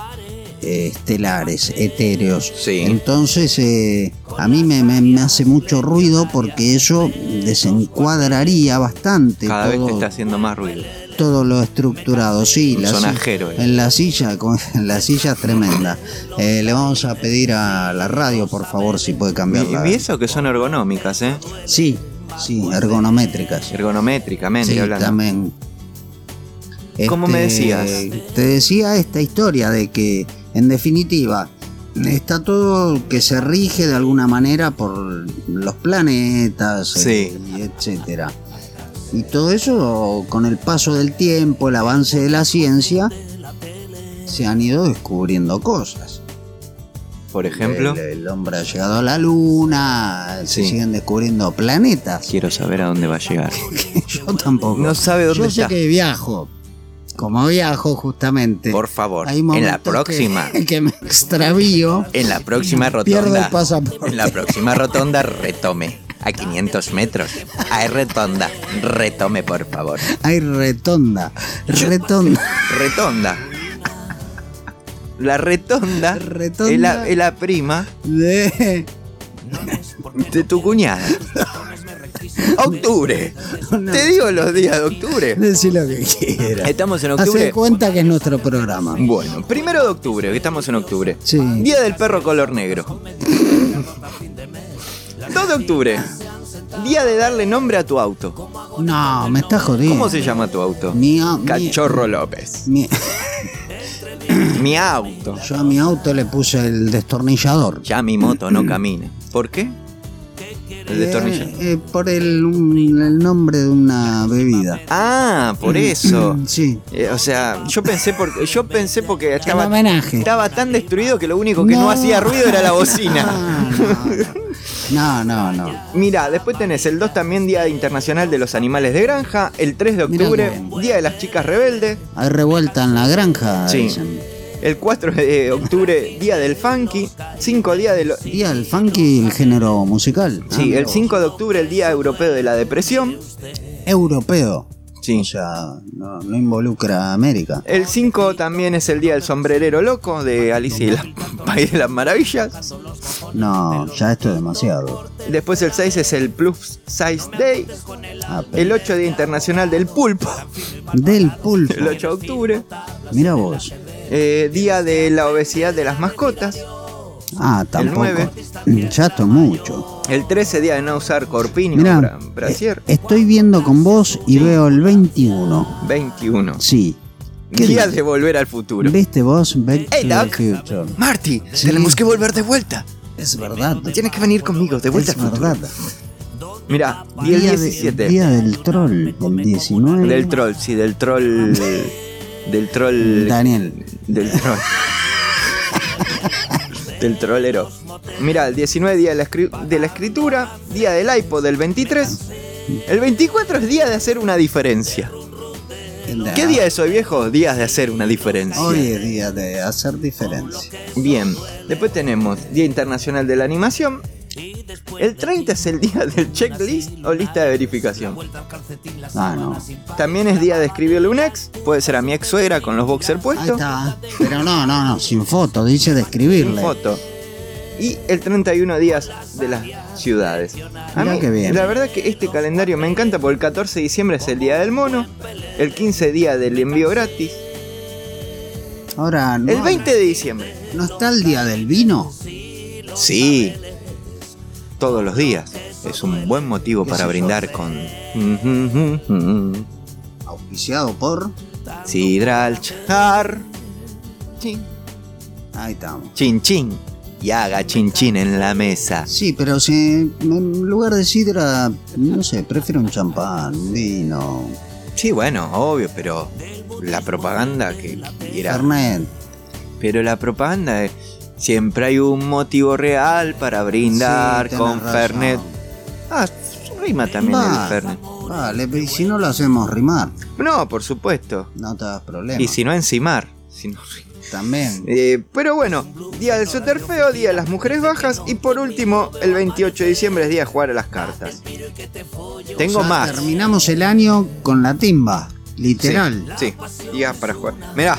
eh, estelares, etéreos. Sí. Entonces, eh, a mí me, me- me hace mucho ruido porque eso desencuadraría bastante Cada vez todo te está haciendo más ruido. todo lo estructurado, sí. Un la sonajero, eh. En la silla, con- en la silla es tremenda. Eh, le vamos a pedir a la radio, por favor, si puede cambiarla. Y, y eso que son ergonómicas, ¿eh? Sí, sí, ergonométricas. Ergonométricamente Sí, hablando. también. ¿Cómo me decías? Te decía esta historia de que, en definitiva, está todo que se rige de alguna manera por los planetas, Sí. eh, y etcétera. Y todo eso, con el paso del tiempo, el avance de la ciencia, se han ido descubriendo cosas. Por ejemplo, El, el hombre ha llegado a la luna, se Sí. siguen descubriendo planetas. quiero saber a dónde va a llegar. Yo tampoco. No sabe dónde Yo sé está. que viajo. Como viajo, justamente. Por favor, hay en la que- próxima, Que, me extravío. en la próxima Pierdo el rotonda, pasaporte. en la próxima rotonda retome a 500 metros. Hay retonda, retome por favor. Hay retonda. Retonda. Retonda. La retonda, Retonda. Es, la, es la prima De. De tu cuñada. Octubre. Te digo los días de octubre. Decí lo que quieras. Estamos en Hacé octubre. cuenta que es nuestro programa. Bueno, primero de octubre, que estamos en octubre. Sí. Día del perro color negro. 2 de octubre. Día de darle nombre a tu auto. No, me estás jodiendo. ¿Cómo se llama tu auto? Mi, au- mi- Cachorro López. mi- Mi auto. yo a mi auto le puse el destornillador. Ya mi moto no camine. ¿Por qué? El. Eh, eh, por el, nombre de una bebida. Ah, por eso. Sí. Eh, o sea, yo pensé porque yo pensé porque estaba, homenaje. estaba tan destruido que lo único que no, hacía ruido era la bocina. No, no, no. Mira, después tenés el 2 también Día Internacional de los Animales de Granja, el 3 de octubre. Día de las Chicas Rebeldes, Hay revuelta en la granja, Sí. dicen. El 4 de octubre Día del Funky, 5 Día de lo- Día del funky, el género musical. Ah, Sí, mira el vos. 5 de octubre el Día Europeo de la Depresión, Europeo. Sí. O sea, no, no involucra a América. el 5 también es el Día del Sombrerero Loco de Alicia y el País de las Maravillas, No, ya esto es demasiado. después el 6 es el Plus Size Day, Ah, el 8 Día Internacional del Pulpo, Del pulpo. el 8 de octubre, Mira vos. Eh, Día de la Obesidad de las Mascotas, Ah, tampoco. Ya esto es mucho. el 13 Día de no usar corpiño o Mira, bra- brasier, eh, estoy viendo con vos y veo el 21. 21. Sí. ¿Qué Día de volver al futuro. ¿Viste vos? Back Hey, to the Doc. future. Marty, Sí. tenemos que volver de vuelta. Es verdad. Tienes que venir conmigo, de vuelta Es al futuro. verdad. Mira, día Día, 17. de- día del troll, el 19. Del troll, sí, del troll. del troll. Daniel. Del troll. del trollero. Mira, el 19 día de la, de la escritura, día del iPod del 23. El 24 es día de hacer una diferencia. ¿Qué día es hoy, viejo? Días de hacer una diferencia. Hoy es día de hacer diferencia. Bien, después tenemos Día Internacional de la Animación. El 30 es el día del checklist o lista de verificación. Ah, no. También es día de escribirle un ex, puede ser a mi ex suegra con los boxers Ahí puestos, está. Pero no, no, no, sin foto, dice de sin escribirle. foto. Y el 31 días de las ciudades. A mí, qué bien. la verdad que este calendario me encanta porque el 14 de diciembre es el día del mono, el 15 día del envío gratis, Ahora, no, el 20 de diciembre. ¿no está el día del vino? Sí, todos los días. Es un buen motivo ¿Qué para brindar con Auspiciado por. Sidral Char. Chin, Ahí estamos. chin, chin. Y haga chin chin en la mesa. Sí, pero si en lugar de sidra, no sé, prefiero un champán, un vino, Sí, bueno, obvio, pero la propaganda que quiera. Fernet. Pero la propaganda es. Siempre hay un motivo real para brindar Sí, con razón. Fernet. Ah, rima también el Fernet. Vale, pero y si no lo hacemos rimar, No, por supuesto. no te das problema. Y si no, encimar. Si no, También. Eh, pero bueno, día del suéter feo, día de las mujeres bajas y por último, el 28 de diciembre es día de jugar a las cartas. Tengo O sea, más. Terminamos el año con la timba, literal. Sí, sí, días para jugar. Mirá,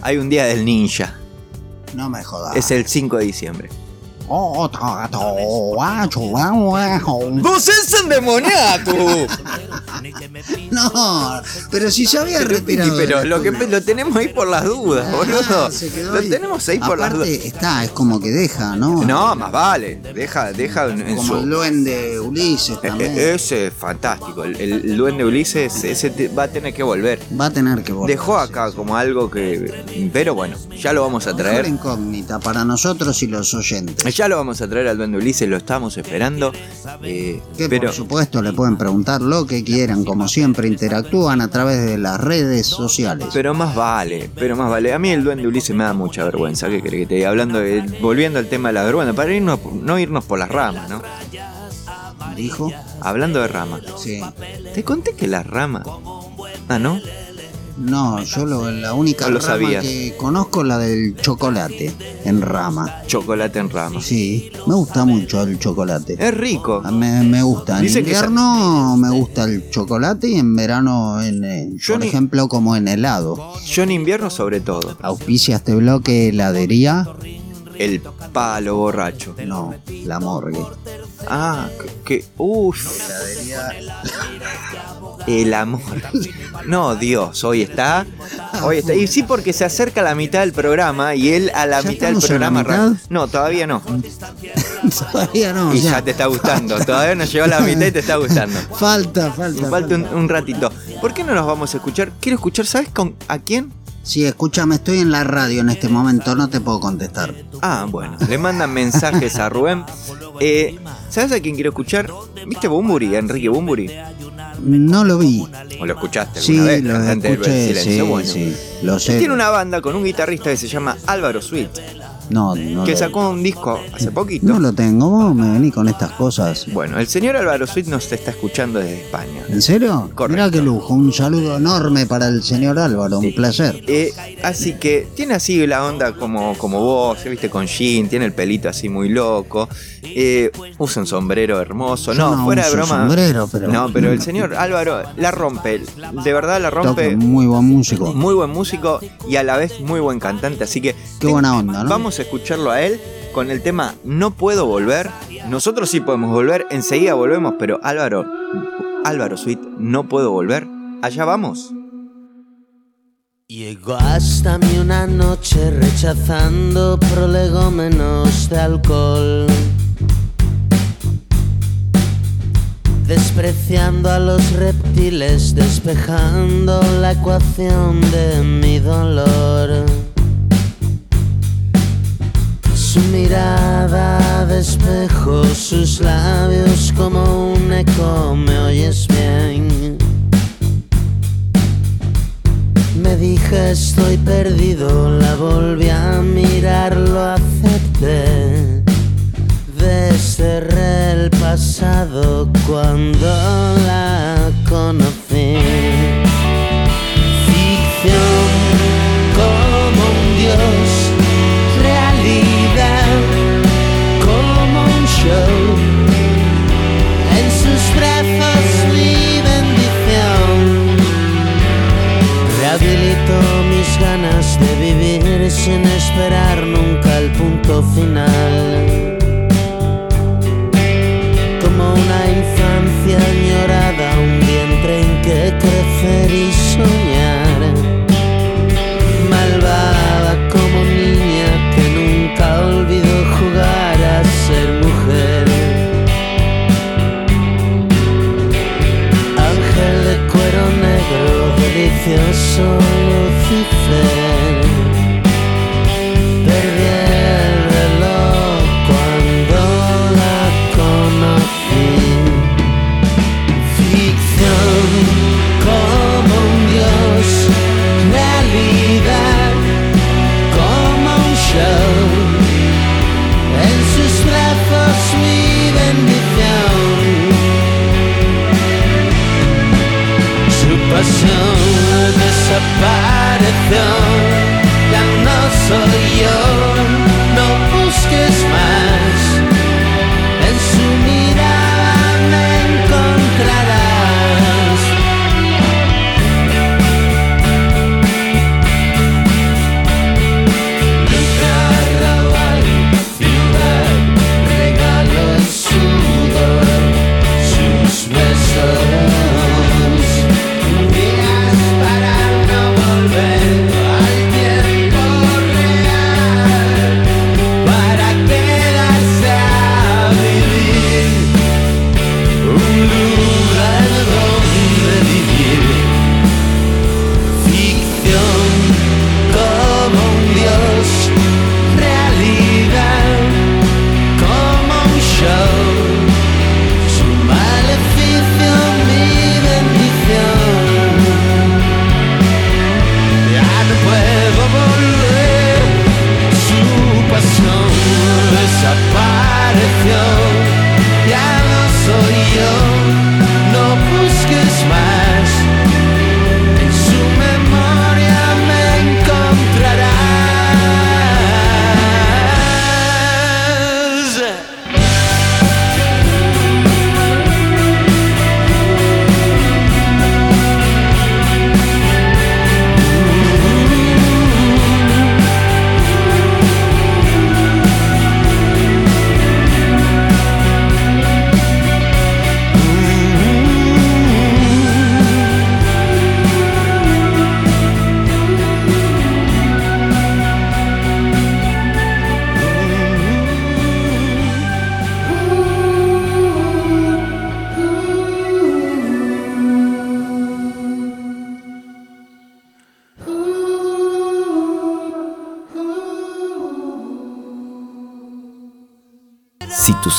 hay un día del ninja. No me jodas. Es el 5 de diciembre. Oh. ¡Vos es endemoniado! No, pero si ya había. Pero lo que lo tenemos ahí por las dudas, Ah, boludo. Lo tenemos ahí por las dudas. está, es como que deja, ¿no? No, más vale. Deja, deja en, Como el duende Ulises E- también. e- Ese es fantástico. El, duende Ulises, ese va a tener que volver. Va a tener que volver. Dejó acá como algo que. Pero bueno, ya lo vamos a traer. incógnita para nosotros y los oyentes. Ya lo vamos a traer al duende Ulises, lo estamos esperando. eh, Que pero por supuesto le pueden preguntar lo que quieran, como siempre interactúan a través de las redes sociales. pero más vale, pero más vale. A mí el duende Ulises me da mucha vergüenza. ¿Qué crees que te diga? Hablando de, volviendo al tema de la vergüenza, para irnos, no irnos por las ramas, ¿no? ¿Dijo? Hablando de ramas. Sí. Te conté que las ramas. Ah, ¿no? No, yo lo- la única lo rama sabías. que conozco es la del chocolate en rama. Chocolate en ramas. Sí, me gusta mucho el chocolate. Es rico. Me, me gusta. En que invierno me gusta el chocolate y en verano, en, eh, Yo por ni- ejemplo, como en helado. Yo en invierno sobre todo. Auspicia este bloque heladería. El palo borracho. No, la morgue. Ah, que. Uff. El amor. No, Dios, hoy está. Hoy está. Y sí, porque se acerca a la mitad del programa y él a la ¿Ya mitad del programa. mitad? No, todavía no. Todavía no. Y ya. ya te está gustando. Todavía no llegó a la mitad y te está gustando. Falta, falta. Falta un, un ratito. ¿Por qué no nos vamos a escuchar? Quiero escuchar, ¿sabes con a quién? Sí, escúchame, estoy en la radio en este momento, no te puedo contestar. Ah, bueno, le mandan mensajes a Rubén. Eh, ¿Sabes a quién quiero escuchar? ¿Viste Bumburi, Enrique Bumburi? No lo vi. ¿O lo escuchaste Sí, vez? lo escuché, Silencio. sí, Bueno. sí, lo sé. tiene una banda con un guitarrista que se llama Álvaro Sweet, No, no que sacó un disco hace poquito. No lo tengo, vos me venís con estas cosas. Bueno, el señor Álvaro Sweet nos está escuchando desde España. ¿En serio? Correcto. Mirá qué lujo, un saludo enorme para el señor Álvaro, un placer. Eh, así que tiene así la onda como, como vos, viste, con jean, tiene el pelito así muy loco, eh, usa un sombrero hermoso. Yo No, no fuera de broma. sombrero, pero- No, pero el señor Álvaro la rompe, de verdad la Toca rompe. muy buen músico. Muy buen músico y a la vez muy buen cantante, así que Qué buena onda, ¿no? vamos a escucharlo a él con el tema No puedo volver. Nosotros sí podemos volver, enseguida volvemos, pero Álvaro, Álvaro Sweet, no puedo volver. Allá vamos. Llegó hasta mí una noche rechazando prolegómenos de alcohol. Despreciando a los reptiles, despejando la ecuación de mi dolor. Su mirada de sus labios como un eco, me oyes bien. Me dije estoy perdido, la volví a mirar, lo acepté. Desterré el pasado cuando la conocí. Ficción como un dios, realidad como un show. En sus brazos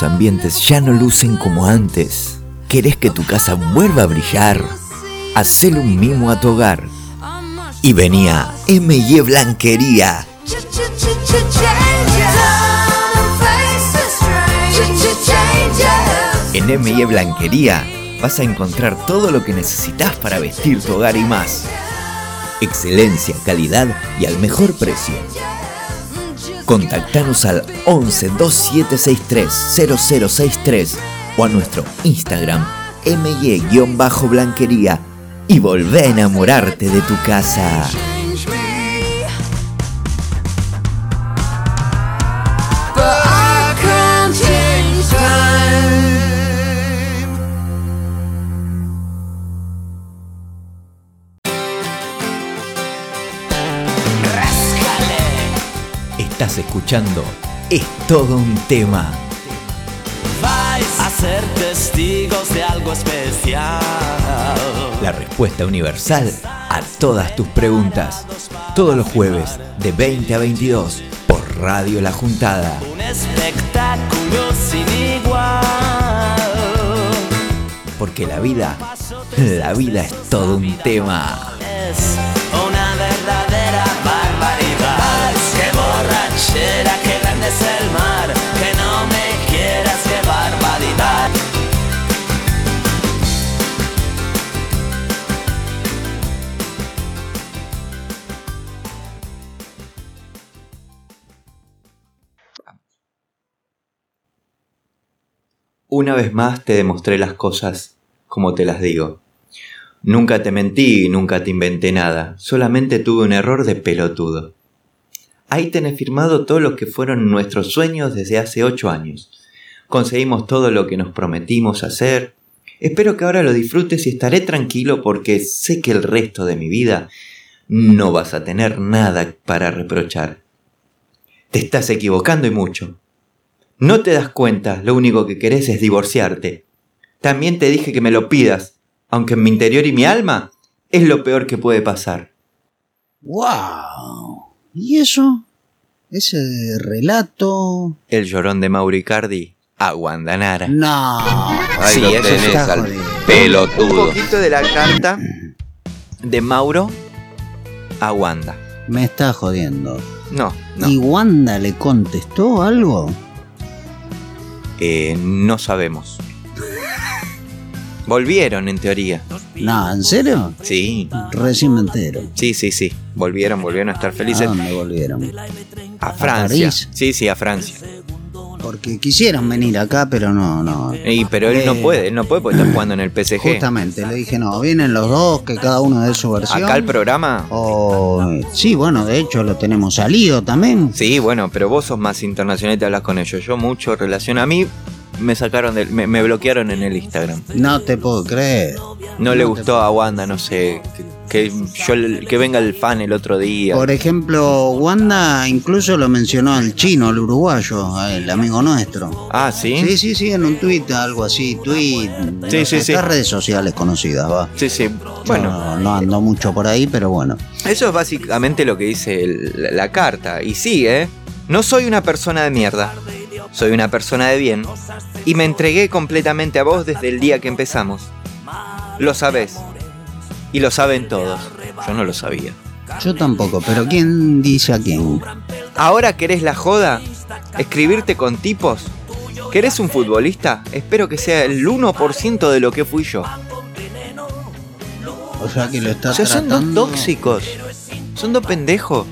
ambientes ya no lucen como antes, ¿querés que tu casa vuelva a brillar? Hacele un mimo a tu hogar. Y venía M&E Blanquería. En M&E Blanquería vas a encontrar todo lo que necesitas para vestir tu hogar y más. Excelencia, calidad y al mejor precio. Contactanos al 11 2763 0063 o a nuestro Instagram MY-blanquería y volvé a enamorarte de tu casa. Estás escuchando Es todo un tema. Vais a ser testigos de algo especial. La respuesta universal a todas tus preguntas. Todos los jueves de 20 a 22 por Radio La Juntada. Un espectáculo sin igual. Porque la vida, la vida es todo un tema. El mar. Que no me quieras, qué barbaridad. Una vez más te demostré las cosas como te las digo. Nunca te mentí, nunca te inventé nada, solamente tuve un error de pelotudo. Ahí tenés firmado todo lo que fueron nuestros sueños desde hace ocho años. Conseguimos todo lo que nos prometimos hacer. Espero que ahora lo disfrutes y estaré tranquilo porque sé que el resto de mi vida no vas a tener nada para reprochar. Te estás equivocando y mucho. No te das cuenta, lo único que querés es divorciarte. También te dije que me lo pidas, aunque en mi interior y mi alma es lo peor que puede pasar. ¡Wow! ¿Y eso? Ese relato. El llorón de Mauricardi a Guandanara. No. Ahí Sí, lo eso tenés está al jodido. Un pelotudo. poquito de la carta de Mauro a Wanda. Me está jodiendo. No, no. ¿Y Wanda le contestó algo? Eh, no sabemos. Volvieron en teoría. No, ¿en serio? Sí, Recién me entero. sí, sí, sí. Volvieron, volvieron a estar ¿A felices. dónde volvieron? A Francia. París? Sí, sí, a Francia. Porque quisieron venir acá, pero no, no. Y, pero él no Eh, puede, él no puede porque está jugando en el PSG. Justamente, le dije, no, vienen los dos, que cada uno dé su versión. Acá el programa. O, sí, bueno, de hecho lo tenemos salido también. Sí, bueno, pero vos sos más internacional y te hablas con ellos. Yo mucho relación a mí me sacaron del, me, me bloquearon en el Instagram. No te puedo creer. No le No gustó a Wanda, no sé, que, que yo que venga el fan el otro día. Por ejemplo, Wanda incluso lo mencionó al chino, al uruguayo, el amigo nuestro. Ah, ¿sí? Sí, sí, sí, en un tuit, algo así, tuit. no Sí, sé, sí, sí. redes sociales conocidas, va. Sí, sí. Bueno, Bueno, no, no ando mucho por ahí, pero bueno. eso es básicamente lo que dice el- la, la carta. Y sí, ¿eh? No soy una persona de mierda. Soy una persona de bien. Y me entregué completamente a vos desde el día que empezamos. Lo sabés. Y lo saben todos. Yo no lo sabía. Yo tampoco, pero ¿quién dice a quién? ¿Ahora querés la joda? ¿Escribirte con tipos? ¿Querés un futbolista? Espero que sea el 1% de lo que fui yo. O sea que lo O está sea, son dos tóxicos. Son dos pendejos.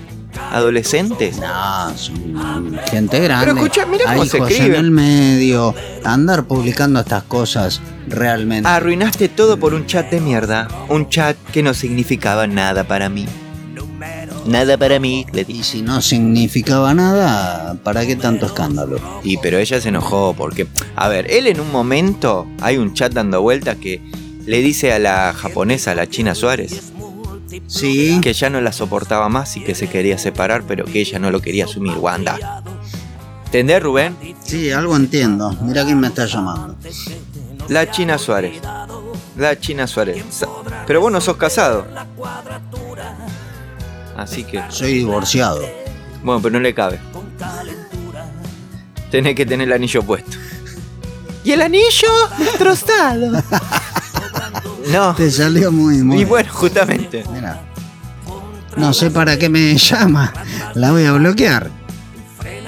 Adolescentes. No, son gente grande. Pero escucha, mira cómo se hijos escribe. en el medio. Andar publicando estas cosas realmente. Arruinaste todo por un chat de mierda. Un chat que no significaba nada para mí. Nada para mí, le Y dije. si no significaba nada, ¿para qué tanto escándalo? Y pero ella se enojó porque, a ver, él en un momento, hay un chat dando vueltas que le dice a la japonesa, a la China Suárez, Sí. que ya no la soportaba más y que se quería separar, pero que ella no lo quería asumir, Wanda. ¿Entendés, Rubén? Sí, algo entiendo. Mira quién me está llamando. La China Suárez. La China Suárez. Pero vos no sos casado. Así que, Soy divorciado. bueno, pero no le cabe. Tenés que tener el anillo puesto. ¿Y el anillo? Destrozado. no. Te salió muy, muy. Y bueno, justamente. Mira. No sé para qué me llama. La voy a bloquear.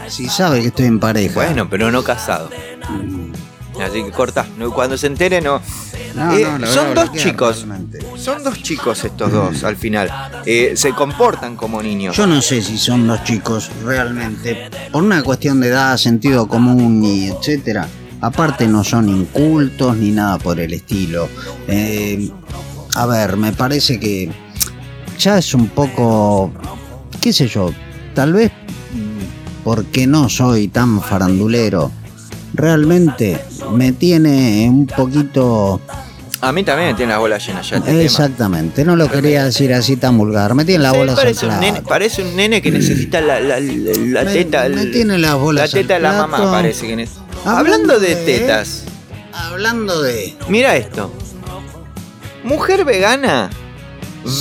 Si sabe que estoy en pareja. Bueno, pero no casado. Así que corta. No, Cuando se entere, no. No, Eh, no, son dos chicos. realmente. Son dos chicos estos dos al final. Eh, se comportan como niños. Yo no sé si son los chicos realmente, por una cuestión de edad, sentido común y etcétera. Aparte no son incultos ni nada por el estilo. Eh, a ver, me parece que ya es un poco, qué sé yo, tal vez porque no soy tan farandulero. Realmente me tiene un poquito A mí también me tiene las bolas llenas ya este tema. Exactamente, no lo quería decir así tan vulgar. Me tiene las Sí, bolas al parece, un nene, parece un nene que necesita la, la- la- la Me- teta. me tiene las bolas La teta de la mamá parece que necesita. Hablando Hablando de de- tetas, Hablando de. mira esto. Mujer vegana,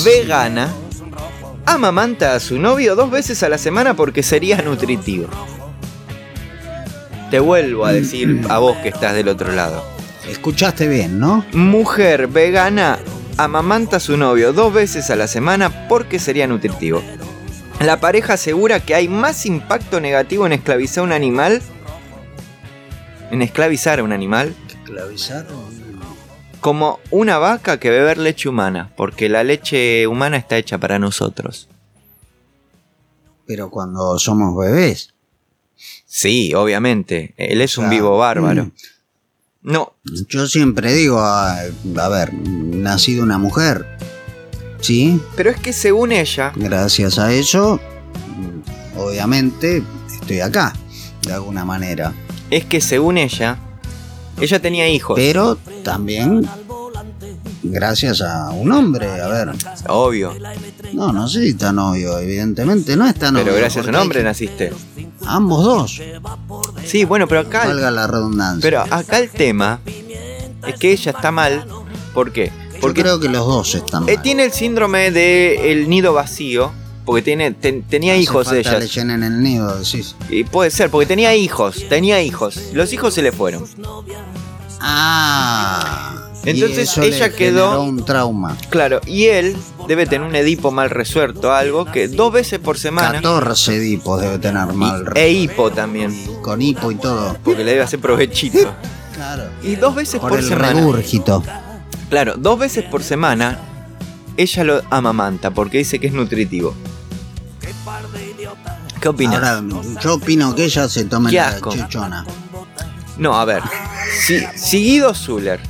vegana, amamanta a su novio dos veces a la semana porque sería nutritivo. Te vuelvo a decir a vos que estás del otro lado. Escuchaste bien, ¿no? Mujer vegana amamanta a su novio dos veces a la semana porque sería nutritivo. La pareja asegura que hay más impacto negativo en esclavizar a un animal. En esclavizar a un animal Esclavizar. como una vaca que beber leche humana, porque la leche humana está hecha para nosotros. Pero cuando somos bebés. Sí, obviamente. Él es un Ah, vivo bárbaro. mm. No, Yo siempre digo, a, a ver, nací de una mujer. ¿Sí? pero es que según ella, Gracias a eso, obviamente, estoy acá, de alguna manera. Es que según ella, ella tenía hijos. Pero también, gracias a un hombre, a ver. Obvio. No, no sé si está novio, evidentemente no está novio. Pero gracias a un hombre naciste. Ambos dos, Sí, bueno, pero acá. valga la redundancia. Pero acá el tema es que ella está mal. ¿Por qué? Yo Porque creo que los dos están eh, mal. tiene el síndrome de el nido vacío. Porque tiene, ten- tenía Hace hijos falta ella. le llenen el nido, decís. Y puede ser, porque tenía hijos, tenía hijos. Los hijos se le fueron. Ah. y Entonces eso le ella quedó- generó un trauma. Claro, y él debe tener un edipo mal resuelto, algo que dos veces por semana. 14 dipos debe tener mal. y- e hipo también, Con hipo y todo. porque le debe hacer provechito. Claro. Y dos veces Por por, el semana. regurgito. Claro, dos veces por semana ella lo amamanta porque dice que es nutritivo. ¿Qué opinas? Ahora, yo opino que ella se tome Qué la asco. chichona. No, a ver. Si, si Guido Zuller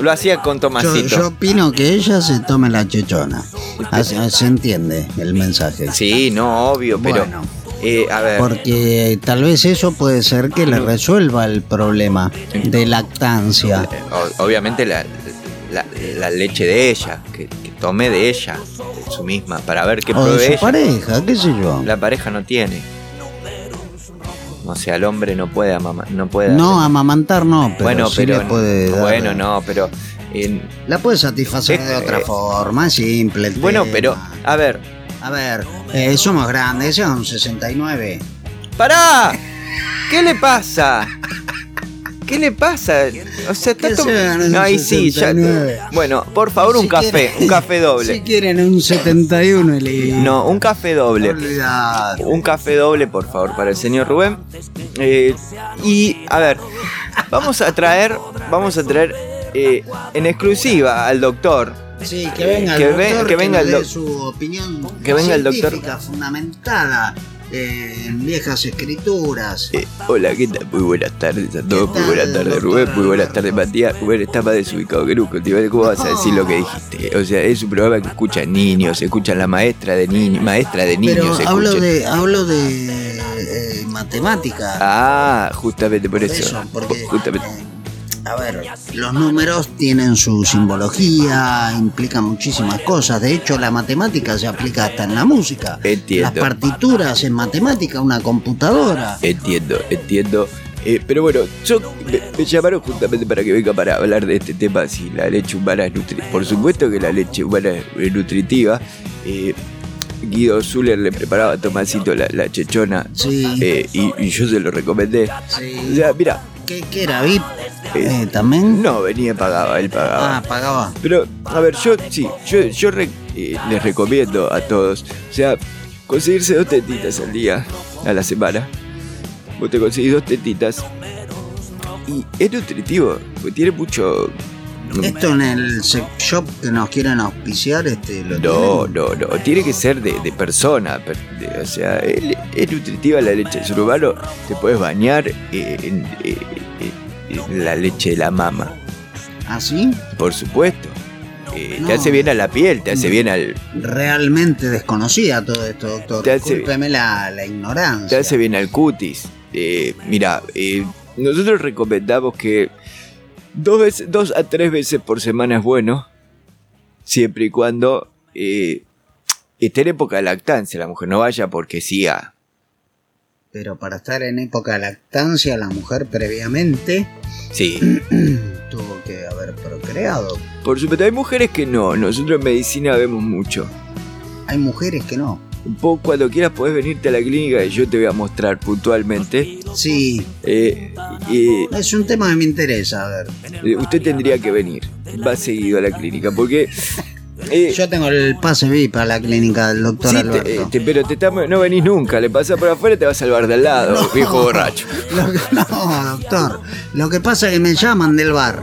lo hacía con Yo, Tomasito. yo opino que ella se tome la chichona. Así- se entiende el mensaje. Sí, no, obvio, pero. Bueno. eh, a ver. Porque tal vez eso puede ser que le resuelva el problema de lactancia. o- obviamente la, la- la leche de ella, que, tome de ella, de su misma, para ver qué O de pruebe su ella. pareja, qué sé yo. La pareja no tiene. O sea, el hombre no puede amamar, no puede. No, amamantar no, pero bueno, sí pero le puede dar- bueno, no, pero La puede satisfacer de otra eh, forma, es simple. el bueno, tema. pero a ver, A ver, eh, somos grandes, son 69. ¡Pará! ¿Qué le pasa? ¿Qué le pasa? O sea, está Que to- sean No, ahí sí, ya. 69. Bueno, por favor, un Si café, quieren- un café doble. Si quieren un 71 y le... No, un café doble. Un café doble, por favor, para el señor Rubén. Eh, y, a ver, vamos a traer, vamos a traer eh, en exclusiva al doctor. Sí, que venga que el ve- doctor que venga el doc- su opinión que venga el doctor. fundamentada eh, en viejas escrituras. Eh, hola, ¿qué tal? Muy buenas tardes a todos. ¿Qué Muy buenas tardes? Rubén. Muy buenas tardes, Matías. Rubén está más desubicado que nunca. ¿Cómo vas a decir lo que dijiste? O sea, es un programa que escuchan niños, escuchan la maestra de niños, maestra de niños. Pero hablo de, hablo de eh, matemática. Ah, justamente por Por eso. eso, porque, Justamente. A ver, los números tienen su simbología, implican muchísimas cosas. De hecho, la matemática se aplica hasta en la música. Entiendo. Las partituras en matemática, una computadora. Entiendo, entiendo. Eh, pero bueno, yo me, me llamaron justamente para que venga para hablar de este tema, si la leche humana es nutritiva. Por supuesto que la leche humana es nutritiva. Eh, Guido Zuller le preparaba a Tomasito la, la chechona Sí. eh, y, y yo se lo recomendé. O Sí. sea, mira, ¿Qué, qué era? ¿VIP eh, también? No, venía y pagaba, él pagaba. Ah, pagaba. Pero, a ver, yo sí, yo, yo re- eh, les recomiendo a todos, o sea, conseguirse dos tetitas al día, a la semana. Vos te conseguís dos tetitas. Y es nutritivo, porque tiene mucho... Esto en el sex shop que nos quieren auspiciar, este, lo No, no, no, tiene que ser de, de persona. de- o sea, es, es nutritiva la leche del ser humano. Te puedes bañar eh, en, eh, eh, en la leche de la mama, ¿Ah, sí? por supuesto. Eh, No. Te hace bien a la piel, te hace bien al, Realmente desconocía todo esto, doctor. Te hace- Discúlpeme la, la ignorancia. te hace bien al cutis. Eh, mira, eh, nosotros recomendamos que dos, veces, dos a tres veces por semana es bueno, siempre y cuando eh, esté en época de lactancia. La mujer no vaya porque sí a... Pero para estar en época de lactancia, la mujer previamente Sí, tuvo que haber procreado. por supuesto, hay mujeres que no. Nosotros en medicina vemos mucho. Hay mujeres que no. Vos cuando quieras podés venirte a la clínica y yo te voy a mostrar puntualmente. Sí, Eh, eh, es un tema que me interesa. A ver, eh, usted tendría que venir. Va seguido a la clínica porque... eh, yo tengo el pase VIP a la clínica del doctor Sí, Alberto. te- te- pero te estamos- no venís nunca, le pasás por afuera y te vas a salvar de al lado, No. viejo borracho. Que- no, doctor. Lo que pasa es que me llaman del bar.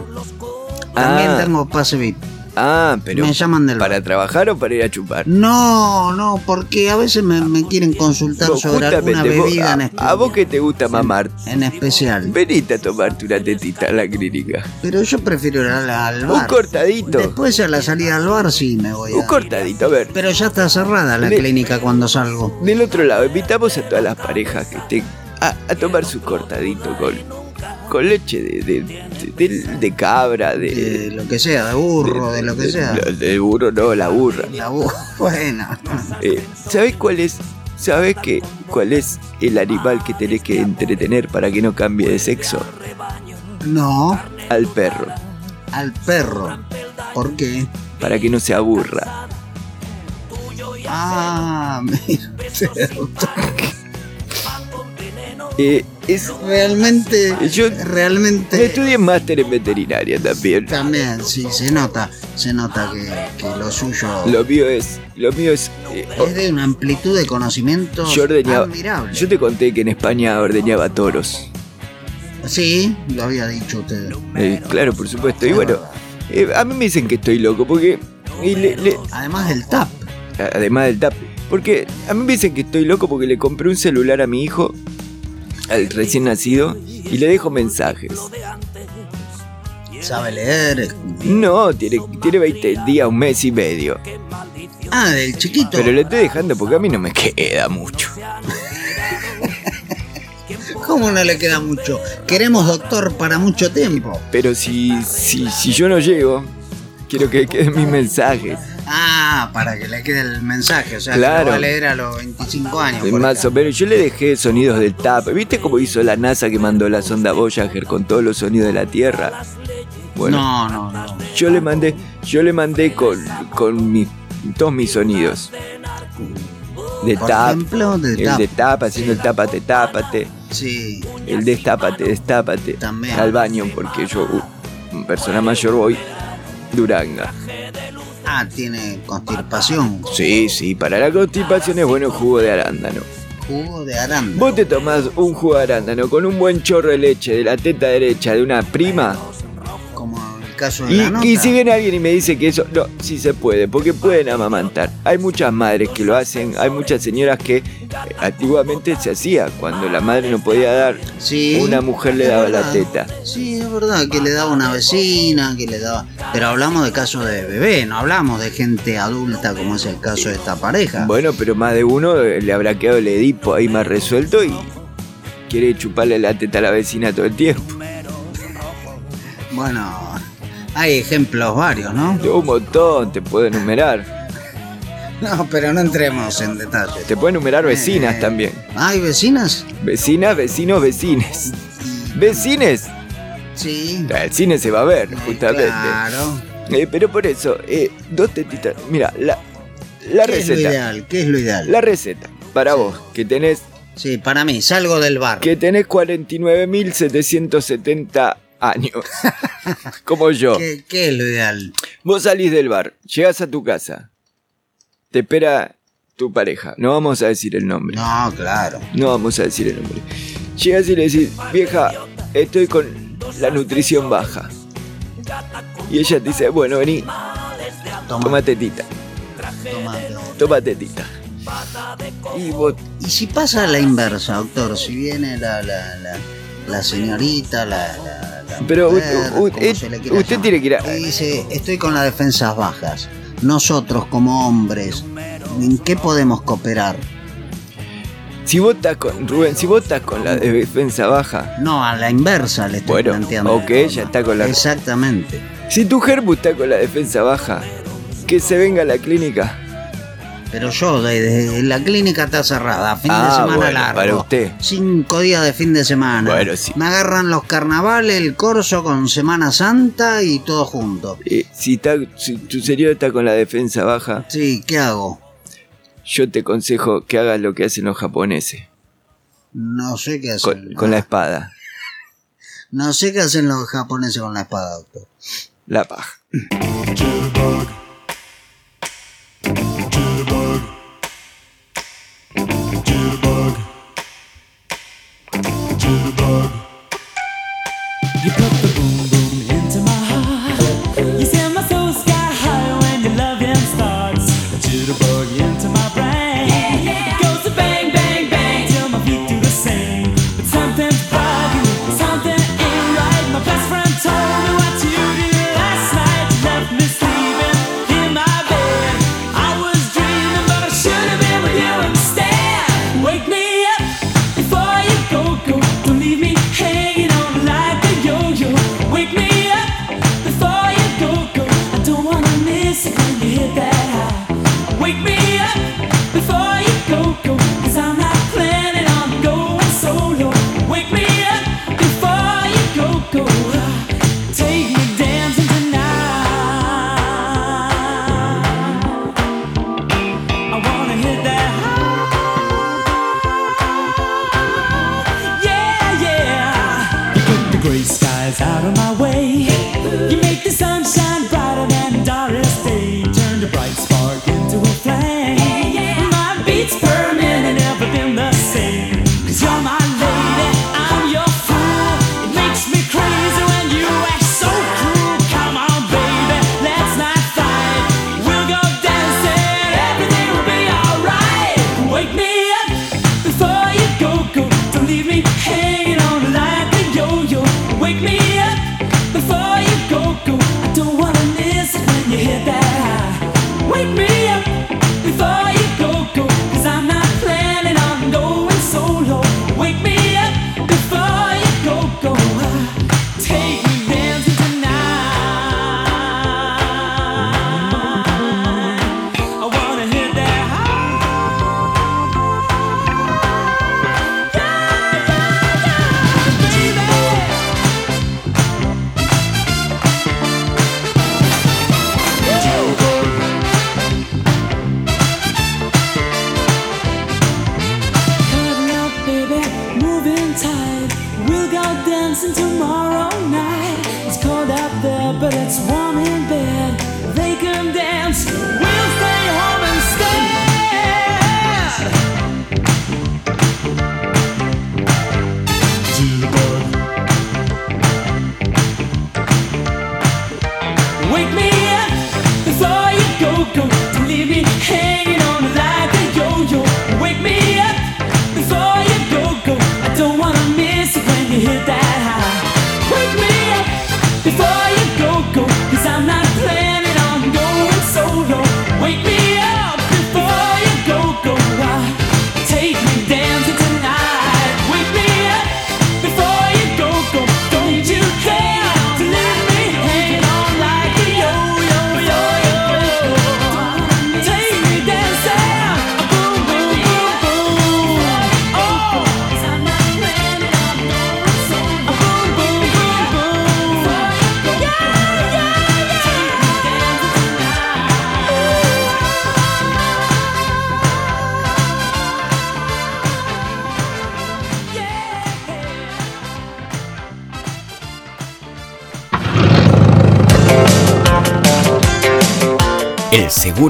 También Ah. tengo pase VIP. Ah, pero Me llaman del ¿para bar. trabajar o para ir a chupar? No, no, porque a veces me, me quieren consultar sobre alguna vos- bebida en, a, espe- a vos que te gusta mamar, en especial. venite a tomarte una tetita a la clínica. Pero yo prefiero ir al, al Un bar. cortadito, Después a la salida al bar sí me voy un a... cortadito, a ver. Pero ya está cerrada la clínica cuando salgo. Del otro lado, invitamos a todas las parejas que estén a, a tomar su cortadito con, con leche de, de, de- de- de cabra, de, De lo que sea, de burro, de lo que sea. De, burro, no, la burra. La bu- Bueno. Eh, ¿Sabés cuál es? ¿Sabés que cuál es el animal que tenés que entretener para que no cambie de sexo? No, Al perro, al perro. ¿Por qué? para que no se aburra. Ah, mira. Eh, es, Realmente, yo realmente... estudié máster en veterinaria también. También, sí, se nota, se nota que, que lo suyo Lo mío es, lo mío es, eh, es de una amplitud de conocimiento yo ordeñaba, admirable. yo te conté que en España ordeñaba toros. Sí, lo había dicho usted. Eh, claro, por supuesto. Y bueno, eh, a mí me dicen que estoy loco porque, y le- le- Además del tap. además del tap, porque a mí me dicen que estoy loco porque le compré un celular a mi hijo, al recién nacido, y le dejo mensajes. Sabe leer. No, tiene, tiene 20 días, un mes y medio. Ah, del chiquito. Pero le estoy dejando porque a mí no me queda mucho. ¿Cómo no le queda mucho? Queremos doctor para mucho tiempo. Pero si, si, si yo no llego, quiero que queden mis mensajes. Ah, para que le quede el mensaje. O sea, Claro. que lo va a leer a los 25 años. Más o menos, yo le dejé sonidos del TAP. ¿Viste cómo hizo la NASA que mandó la sonda Voyager con todos los sonidos de la Tierra? Bueno, No, no, no. yo le mandé, yo le mandé con, con mi- todos mis sonidos. De Por tap, ejemplo, de el tap. de tap, haciendo el tápate, tápate, Sí, el destápate, destápate, También. al baño, porque yo, persona mayor, voy duranga. Ah, tiene constipación. Sí, sí, para la constipación es bueno el jugo de arándano. Jugo de arándano. Vos te tomás un jugo de arándano con un buen chorro de leche de la teta derecha de una prima caso y, la nota. y si viene alguien y me dice que eso, no, sí se puede, porque pueden amamantar. Hay muchas madres que lo hacen, hay muchas señoras que eh, antiguamente se hacía, cuando la madre no podía dar, Sí, una mujer le daba la verdad. teta. Sí, es verdad, que le daba una vecina, que le daba... Pero hablamos de casos de bebé, no hablamos de gente adulta como es el caso de esta pareja. Bueno, pero más de uno le habrá quedado el Edipo ahí más resuelto y quiere chuparle la teta a la vecina todo el tiempo. Bueno, hay ejemplos varios, ¿no? Un montón, te puedo enumerar. No, pero no entremos en detalles. Te puedo enumerar vecinas Eh, también. ¿Hay vecinas? Vecinas, vecinos, vecines. ¿Vecines? Sí. El cine se va a ver, Eh, justamente. Claro. Eh, pero por eso, eh, dos tetitas. Mira, la, la ¿Qué es lo receta. ideal? ¿Qué es lo ideal? La receta. Para vos, que tenés Sí, para mí, salgo del bar. que tenés 49.770 años. Como yo. ¿Qué, qué es lo ideal? Vos salís del bar, llegás a tu casa, te espera tu pareja, no vamos a decir el nombre, No, claro. no vamos a decir el nombre. Llegas y le decís, vieja, estoy con la nutrición baja. Y ella te dice, bueno, vení, Toma, toma tetita, toma. toma tetita. Y vos, Y si pasa la inversa, doctor, si viene la, la, la, la señorita, la Pero usted llamar, tiene que ir a- y dice, estoy con las defensas bajas. Nosotros como hombres, ¿en qué podemos cooperar? si vos estás con, Rubén, si vos estás con la defensa baja, No, a la inversa le estoy Bueno, planteando. ok, ya está con la- Exactamente. si tu germu está con la defensa baja, que se venga a la clínica. Pero yo, desde la clínica está cerrada, fin de Ah, semana bueno, largo. para usted. Cinco días de fin de semana. Bueno, sí. Me agarran los carnavales, el corso con Semana Santa y todo junto. Eh, si, está, si tu señor está con la defensa baja, Sí, ¿qué hago? yo te aconsejo que hagas lo que hacen los japoneses, No sé qué hacen. con, con la espada, No sé qué hacen los japoneses con la espada, doctor. la paja.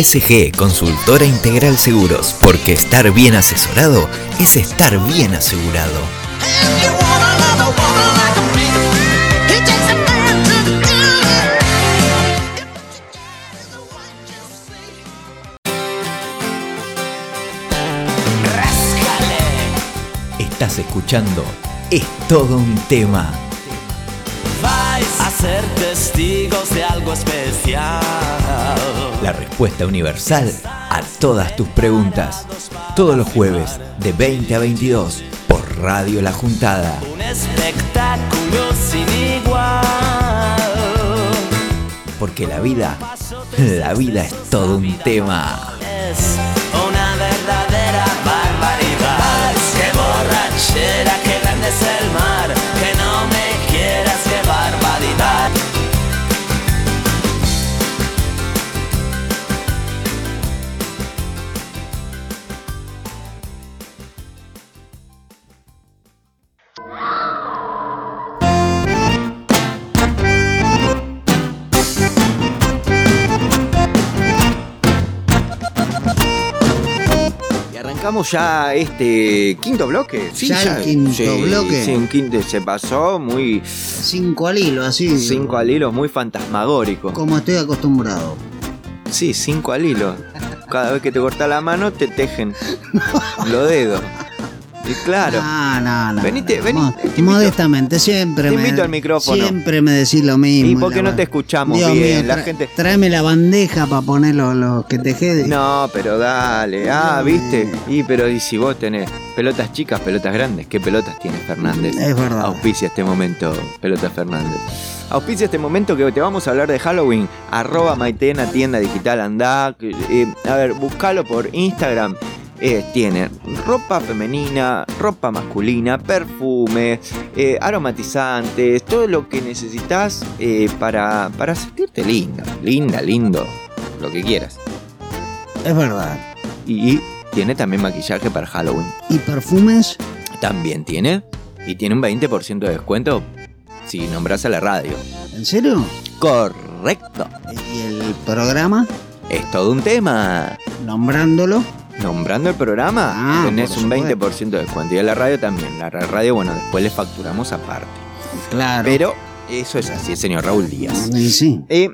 SG Consultora Integral Seguros, porque estar bien asesorado es estar bien asegurado. Estás escuchando Es todo un tema. Ser testigos de algo especial. La respuesta universal a todas tus preguntas. Todos los jueves de 20 a 22 por Radio La Juntada. Un espectáculo sin igual. Porque la vida, la vida es todo un tema. Arrancamos ya este quinto bloque. Ya el quinto bloque. Sí, un quinto, se pasó muy. Cinco al hilo, así. Cinco al hilo, muy fantasmagórico. Como estoy acostumbrado. Sí, cinco al hilo. Cada vez que te corta la mano, te tejen los dedos. Y claro. No, no, no. Venite, no. vení, Mo- te invito- Modestamente, siempre te me. invito al micrófono. Siempre me decís lo mismo. ¿Y por qué la no te escuchamos Dios bien? mío, La gente- Tráeme la bandeja para poner los los que te quede. No, pero dale. Ah, ¿viste? Y pero y si vos tenés pelotas chicas, pelotas grandes, ¿qué pelotas tiene Fernández? Es verdad. Auspicia este momento, Pelota Fernández. Auspicia este momento que te vamos a hablar de Halloween. Arroba Maitena, tienda digital, andá. eh, a ver, buscalo por Instagram. Eh, tiene ropa femenina, ropa masculina, perfumes, eh, aromatizantes, todo lo que necesitas eh, para, para sentirte linda, linda, lindo, lo que quieras. Es verdad. Y tiene también maquillaje para Halloween. ¿Y perfumes? También tiene. Y tiene un 20% de descuento si nombras a la radio. ¿En serio? Correcto. ¿Y el programa? Es todo un tema. Nombrándolo. Nombrando el programa, Ah, tenés un supuesto. 20% de descuento. Y a la radio también. La radio, bueno, después le facturamos aparte. Claro. Pero eso es así, señor Raúl Díaz. Sí. Eh,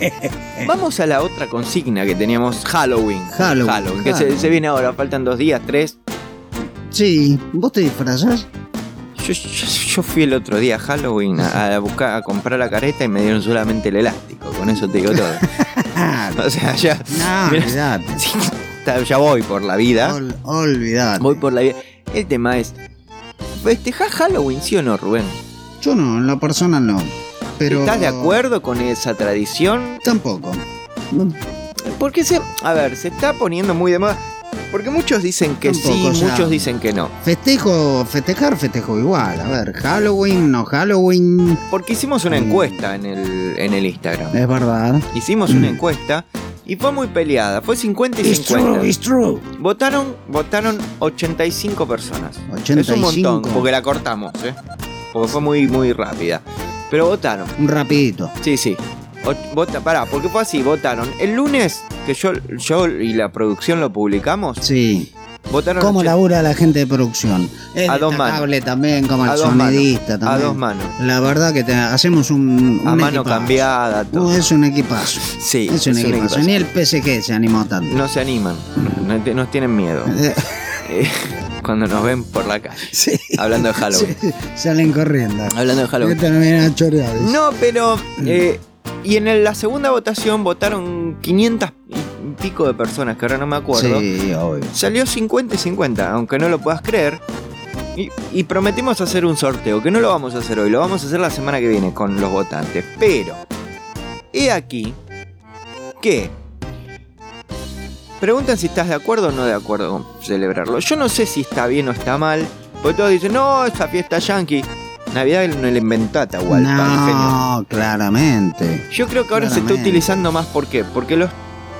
vamos a la otra consigna que teníamos, Halloween. Halloween, que se, Halloween. se viene ahora, faltan dos días, tres. Sí. ¿Vos te disfrazás? Yo, yo- yo fui el otro día a Halloween a, a buscar a comprar la careta y me dieron solamente el elástico. Con eso te digo todo. o sea, ya, No, Mirá. ya voy por la vida. Ol- olvidate. Voy por la vida. El tema es, ¿festejás Halloween, sí o no, Rubén? Yo no, en la persona no. Pero. ¿Estás de acuerdo con esa tradición? Tampoco. Porque se, a ver, se está poniendo muy de moda. Porque muchos dicen que Tampoco, sí, sea, muchos dicen que no. Festejo, festejar, festejo igual. A ver, Halloween, no Halloween. Porque hicimos una Mm. encuesta en el, en el Instagram. Es verdad. Hicimos una encuesta y fue muy peleada. Fue 50 y It's true, 50. it's true. Votaron, votaron 85 personas. Es 85. un montón, porque la cortamos, ¿eh? Porque fue muy, muy rápida. Pero votaron. Un rapidito. Sí, sí. O- vota, pará, porque fue así, votaron. El lunes, que yo, yo y la producción lo publicamos, Sí. Votaron ¿Cómo labura la gente de producción? Es A dos destacable también, como el A manos. sonidista A también. dos manos. La verdad que te- hacemos un, un A mano equipazo. cambiada, todo. Uh, es un equipazo. Sí, Es un es un equipazo. Ni el PSG se animó tanto. No se animan, no nos tienen miedo. Eh, cuando nos ven por la calle. sí. Hablando de Halloween. Sí, Salen corriendo. Hablando de Halloween. No a. No, pero. eh, y en el- la segunda votación votaron 500 y pico de personas, que ahora no me acuerdo. Sí, obvio. Salió 50 y 50, aunque no lo puedas creer. Y, y prometimos hacer un sorteo, que no lo vamos a hacer hoy, lo vamos a hacer la semana que viene con los votantes. Pero, he aquí que preguntan si estás de acuerdo o no de acuerdo con celebrarlo. Yo no sé si está bien o está mal, porque todos dicen, no, esa fiesta yankee. Navidad no la inventó Atahualpa. No, claramente. Yo creo que ahora se está utilizando más, ¿por qué? Porque los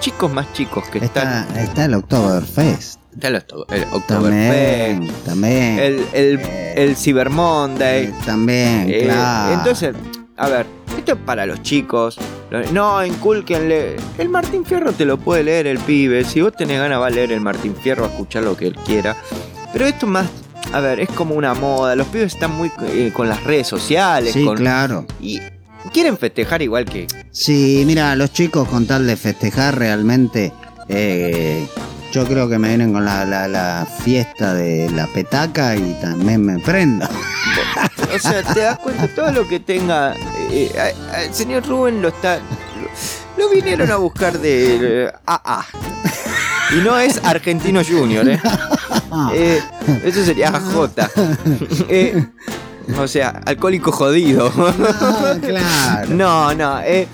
chicos más chicos que están... Está, el Oktoberfest. Está el, el También, Oktoberfest, también. el, el, Eh, el Cyber Monday. eh, también, Eh, claro. Entonces, a ver, esto es para los chicos. No, incúlquenle. El Martín Fierro te lo puede leer el pibe. Si vos tenés ganas, va a leer el Martín Fierro, a escuchar lo que él quiera. Pero esto más, a ver, es como una moda. Los pibes están muy eh, con las redes sociales. Sí, con- claro. Y quieren festejar igual que. Sí, mira, los chicos con tal de festejar realmente, eh, yo creo que me vienen con la, la- la fiesta de la petaca y también me prendo. O sea, te das cuenta, todo lo que tenga. eh, eh, el señor Rubén lo está. Lo, lo vinieron a buscar de. AA. Y no es Argentino Junior, ¿eh? Eh, eso sería J. Eh, o sea, alcohólico jodido. Ah, claro. No, no. eh,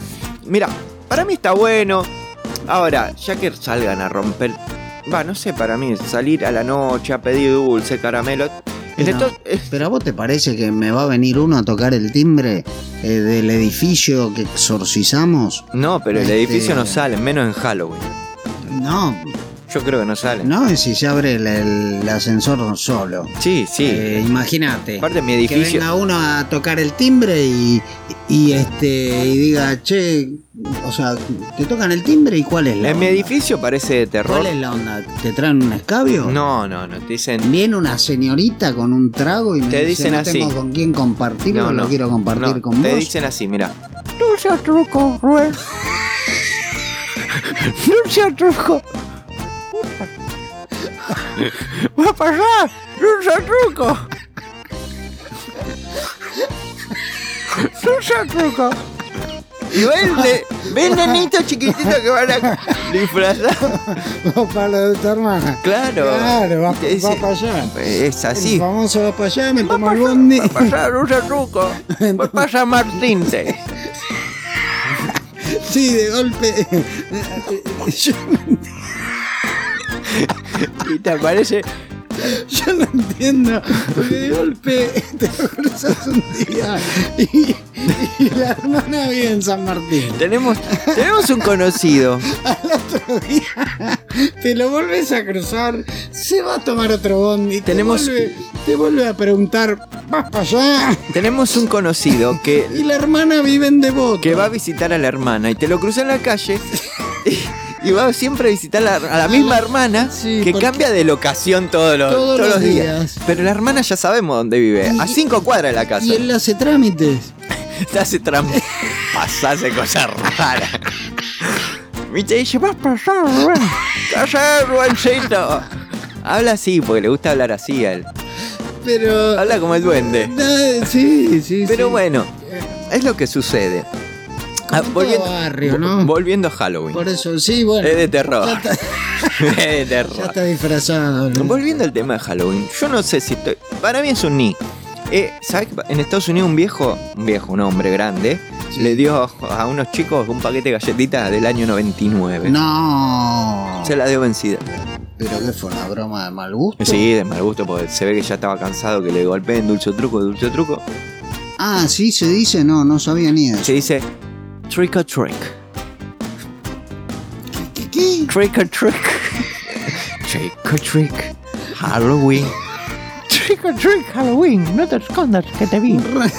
mira, para mí está bueno. Ahora, ya que salgan a romper. Va, no sé, para mí, salir a la noche a pedir dulce, caramelo. Pero, esto- eh, pero a vos te parece que me va a venir uno a tocar el timbre eh, del edificio que exorcizamos? no, pero el Este- edificio no sale, menos en Halloween. No, Yo creo que no sale. no es si se abre el, el ascensor solo. Sí, sí. Eh, Imagínate. Aparte, mi Que edificio. venga uno a tocar el timbre y, y este y diga, che, o sea, te tocan el timbre y cuál es la En mi edificio parece de terror. ¿Cuál es la onda? ¿Te traen un escabio? No, no, no. Te dicen. Viene una señorita con un trago y me Te dice, dicen no así. tengo con quién compartirlo, No, no. lo quiero compartir no, con te vos. dicen así, mira. No seas truco, Rubén. No seas truco. Va a pasar. Seas truco. Seas truco. Y ven, de- ven nenitos chiquititos que van a disfrazar. para lo de tu hermana. Claro. Claro, va, dice- va para allá. Es El así. famoso va para allá, me toma el bondi. va a pasar, no seas truco. Va a pasar Martín. Sí, de golpe. Yo, Y te aparece. yo no entiendo. Porque de golpe te cruzas un día y, y la hermana vive en San Martín. Tenemos, tenemos un conocido. Al otro día te lo vuelves a cruzar, se va a tomar otro bondi. Tenemos- Te vuelve, te vuelve a preguntar, ¿vas para allá? Tenemos un conocido que, Y la hermana vive en Devoto. que va a visitar a la hermana y te lo cruza en la calle. Y, y va siempre a visitar la- a la misma hermana Sí, que porque- cambia de locación todos los, Todos los días. Pero la hermana ya sabemos dónde vive, a cinco cuadras de la casa. Y él hace trámites. Te hace trampa. hace cosas raras. Y te dice, vas a pasar, Rubén. ¿Qué haces, Rubencito? Habla así, porque le gusta hablar así a él. Pero. Habla como el duende. Sí, sí. Pero sí. bueno, es lo que sucede. Ah, todo barrio, ¿no? volviendo a Halloween. Por eso, sí, bueno. Es de terror. Ya está, es de ya terror. está disfrazado. ¿no? Volviendo al tema de Halloween, yo no sé si estoy. Para mí es un ni. Eh, ¿Sabes en Estados Unidos un viejo, un viejo, un hombre grande, le dio a unos chicos un paquete de galletitas del año 99? No. Se la dio vencida. ¿Pero qué fue? ¿Una broma de mal gusto? Sí, de mal gusto, porque se ve que ya estaba cansado que le golpeen dulce truco, dulce truco. Ah, sí, se dice, no, no sabía ni eso. Se dice trick or trick. ¿Qué? qué? Trick or trick. trick or trick. Halloween. Trick or trick, Halloween. No te escondas, que te vi. Red,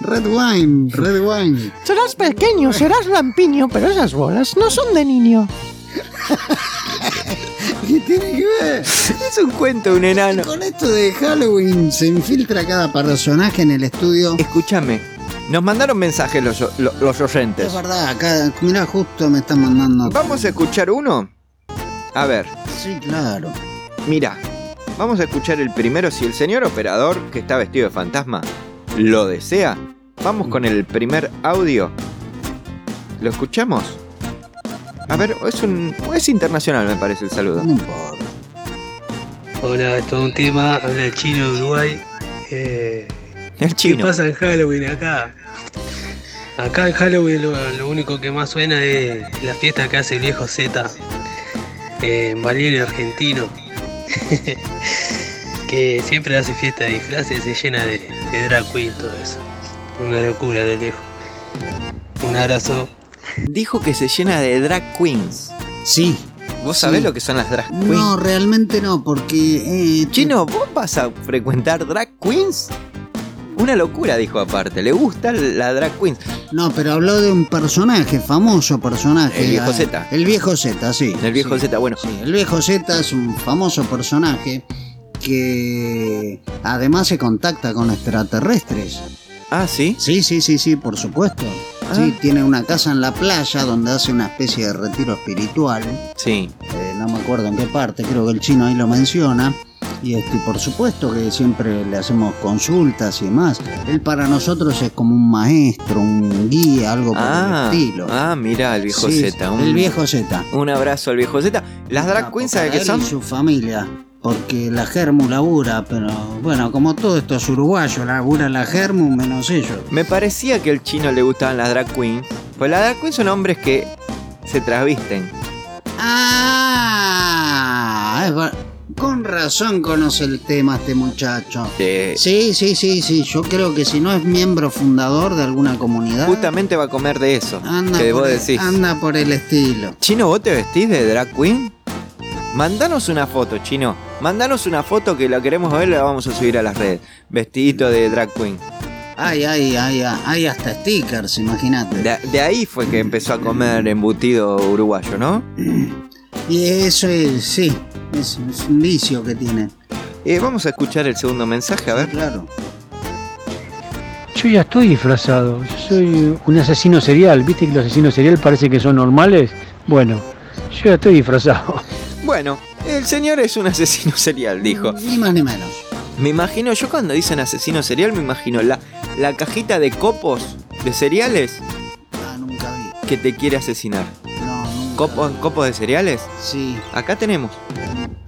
red wine, red wine. Serás pequeño, serás lampiño, pero esas bolas no son de niño. ¿Qué tiene que ver? Es un cuento de un enano. Con esto de Halloween se infiltra cada personaje en el estudio. Escúchame, nos mandaron mensajes los, los, los oyentes. Es verdad, acá, mira, justo me están mandando. Vamos a escuchar uno. A ver, Sí, claro. mira, vamos a escuchar el primero. Si el señor operador, que está vestido de fantasma, lo desea, vamos con el primer audio. ¿Lo escuchamos? A ver, es un. es internacional, me parece el saludo. No importa. Hola, es todo un tema. Habla el chino de Uruguay. Eh, El ¿Qué pasa en Halloween acá? Acá en Halloween lo, lo único que más suena es la fiesta que hace el viejo Z. eh, Valieri argentino, que siempre hace fiesta de disfraces, se llena de, de drag queen, todo eso. Una locura de lejos. Un abrazo. Dijo que se llena de drag queens. Sí. ¿Vos sabés Sí. lo que son las drag queens? No, realmente no, porque... eh, Chino, ¿vos vas a frecuentar drag queens? Una locura, dijo aparte. Le gusta la drag queens. No, pero habló de un personaje, famoso personaje. El viejo eh, Z. El viejo Z, sí. El viejo sí. Z, bueno. Sí, el viejo Z es un famoso personaje que además se contacta con extraterrestres. Ah, ¿sí? Sí, sí, sí, sí, por supuesto. Ah. Sí, tiene una casa en la playa donde hace una especie de retiro espiritual. Sí. Eh, no me acuerdo en qué parte, creo que el chino ahí lo menciona. Y este, por supuesto que siempre le hacemos consultas y demás. Él para nosotros es como un maestro, un guía, algo por Ah, el estilo. ah, mira, el viejo Sí, Z. Un, El viejo Z. un abrazo al viejo Z. Las drag queens, ¿sabes qué él son? Y su familia. Porque la Germu labura, pero bueno, como todos estos uruguayos, labura la Germu menos ellos. Me parecía que al chino le gustaban las drag queens. Pues las drag queens son hombres que se trasvisten. Ah, es con razón conoce el tema este muchacho. Sí, sí, sí, sí. Yo creo que si no es miembro fundador de alguna comunidad, Justamente va a comer de eso. anda, que por vos el, decís. anda por el estilo. Chino, ¿vos te vestís de drag queen? Mandanos una foto, Chino. Mandanos una foto que la queremos ver la vamos a subir a las redes. Vestidito de drag queen. Ay, ay, ay, ay, hay hasta stickers, imagínate. De, de ahí fue que empezó a comer embutido uruguayo, ¿no? Y eso es, sí, es, es un vicio que tiene. Eh, vamos a escuchar el segundo mensaje, a ver. Claro. Yo ya estoy disfrazado. Yo soy un asesino serial. ¿Viste que los asesinos serial parece que son normales? Bueno, yo ya estoy disfrazado. Bueno, el señor es un asesino serial, dijo. Ni más ni menos. Me imagino, yo cuando dicen asesino serial, me imagino la, la cajita de copos de cereales Ah, nunca vi. que te quiere asesinar. ¿Copos, de cereales? Sí. Acá tenemos.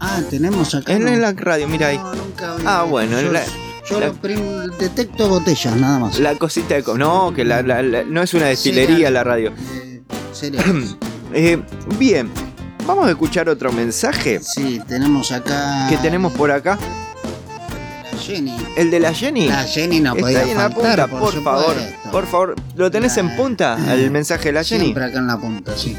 Ah, tenemos acá. En, no. en la radio, mira ahí. No, nunca vi. Ah, bueno, Yo, la- yo la- lo detecto botellas, nada más. La cosita de... No, que la, la- la- no es una destilería Cereal. la radio. Eh, cereales. Eh, bien, vamos a escuchar otro mensaje sí, tenemos acá. que tenemos por acá. La Jenny. El de la Jenny. La Jenny no Está podía ahí en la punta, por, favor. Por favor, ¿lo tenés en punta el mensaje de la Jenny? Siempre acá en la punta, sí.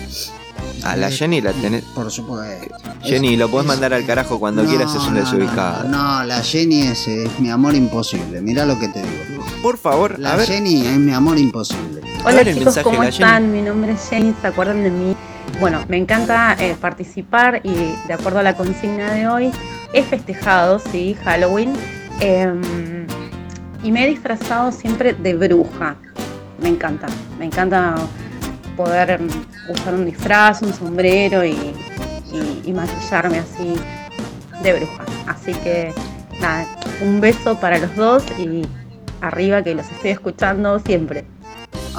A la Jenny la tenés. Por supuesto. Jenny, Es- lo podés es- mandar al carajo cuando No, quieras, es un no, desubicado. No, no, la Jenny es, es mi amor imposible. Mirá lo que te digo. Por favor, La a ver. Jenny es mi amor imposible. Hola chicos, mensaje ¿cómo Jenny. están? Mi nombre es Jenny, ¿se acuerdan de mí? Bueno, me encanta eh, participar y de acuerdo a la consigna de hoy, he festejado, sí, Halloween, em, y me he disfrazado siempre de bruja. Me encanta, me encanta poder em, usar un disfraz, un sombrero y, y- maquillarme así de bruja. Así que nada, un beso para los dos y arriba que los estoy escuchando siempre.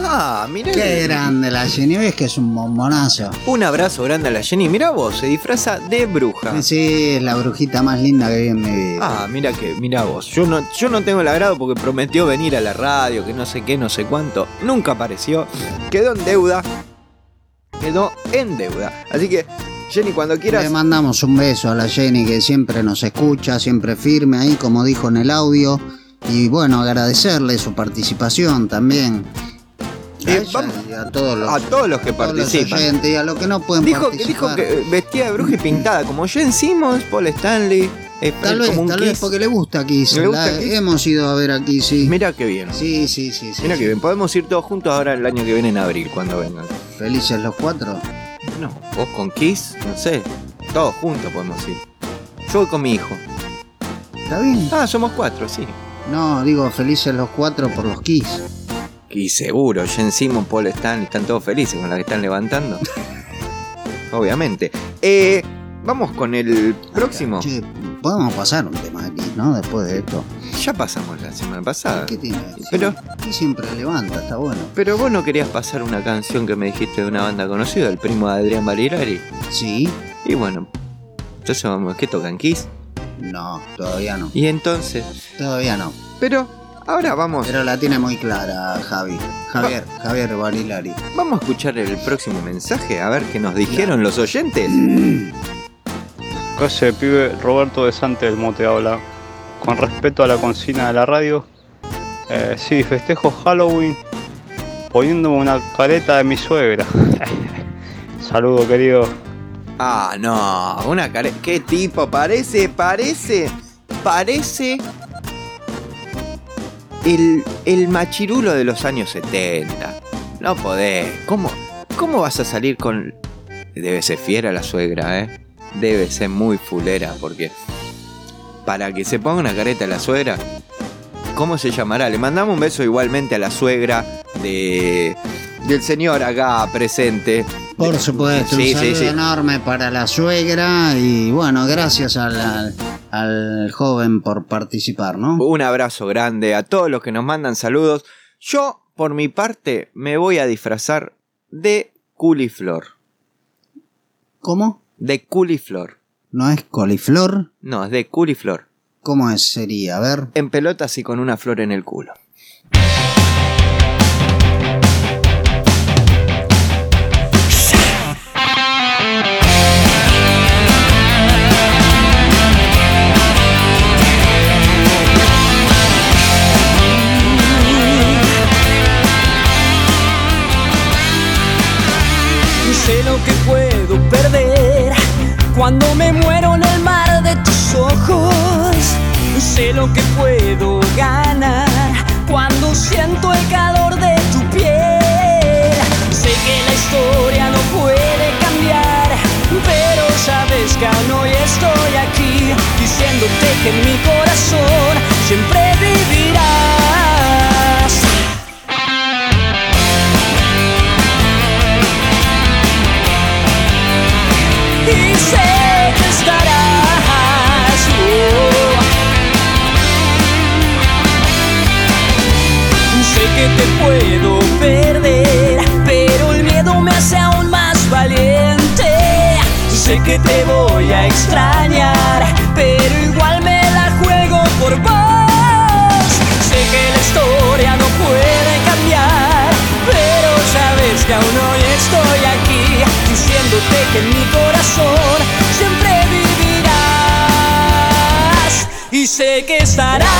Ah, mirá. Qué grande la Jenny, ves que es un bombonazo. Un abrazo grande a la Jenny. Mirá vos, se disfraza de bruja. Sí, es la brujita más linda que vi en mi vida. Ah, mira que, mira vos. Yo no, yo no tengo el agrado porque prometió venir a la radio, que no sé qué, no sé cuánto. Nunca apareció. Quedó en deuda. Quedó en deuda. Así que, Jenny, cuando quieras. Le mandamos un beso a la Jenny que siempre nos escucha, siempre firme ahí, como dijo en el audio. Y bueno, agradecerle su participación también. A, Eh, ella vamos- y a todos los, A todos los que todos los participan. oyentes y a los que no pueden Dijo, participar. dijo que vestía de bruja y pintada, como Jen Simmons, Paul Stanley. eh, Tal vez, tal vez porque le gusta Kiss. ¿Le gusta La- Kiss? Hemos ido a ver aquí, sí. Mira qué bien. Sí, sí, sí. sí, Mira sí. que bien. Podemos ir todos juntos ahora el año que viene en abril, cuando vengan. Felices los cuatro. No, vos con Kiss, no sé. Todos juntos podemos ir. Yo voy con mi hijo. ¿Está bien? Ah, somos cuatro, sí. No, digo felices los cuatro por los Kiss. Y seguro, Jen Simon, Paul Stanley, están todos felices con la que están levantando. Obviamente. Eh, vamos con el próximo. Che, podemos pasar un tema aquí, ¿no? Después de esto. Ya pasamos la semana pasada. ¿Qué tiene? Pero- Aquí siempre levanta, está bueno. Pero vos no querías pasar una canción que me dijiste de una banda conocida, el primo de Adrián Valirari. Sí. Y bueno, entonces vamos, ¿qué tocan Kiss? No, todavía no. Y entonces, Todavía no. pero ahora vamos, Pero la tiene muy clara, Javi. Javier, Javier Barilari. vamos a escuchar el próximo mensaje, a ver qué nos dijeron los oyentes. Acá ese pibe Roberto de Sante del Mote habla. Con respecto a la consigna de la radio, eh, sí, festejo Halloween poniéndome una careta de mi suegra. Saludo querido. Ah, no, una care... ¿Qué tipo? Parece, parece, parece el, el machirulo de los años 70. No podés. ¿Cómo, ¿Cómo vas a salir con... Debe ser fiera la suegra, ¿eh? Debe ser muy fulera, porque... Para que se ponga una careta a la suegra, ¿cómo se llamará? Le mandamos un beso igualmente a la suegra de... Del señor acá presente. Por supuesto, Sí, un sí, saludo sí. enorme para la suegra y bueno, gracias al, al- al joven por participar, ¿no? Un abrazo grande a todos los que nos mandan saludos. Yo, por mi parte, me voy a disfrazar de culiflor. ¿Cómo? De culiflor. ¿No es coliflor? No, es de culiflor. ¿Cómo es, sería? A ver. En pelotas y con una flor en el culo. Cuando me muero en el mar de tus ojos. Sé lo que puedo ganar cuando siento el calor de tu piel. Sé que la historia no puede cambiar, pero sabes que aún hoy estoy aquí diciéndote que mi corazón siempre vivirás. Que te puedo perder, pero el miedo me hace aún más valiente. Sé que te voy a extrañar, pero igual me la juego por vos. Sé que la historia no puede cambiar, pero sabes que aún hoy estoy aquí diciéndote que en mi corazón siempre vivirás y sé que estarás.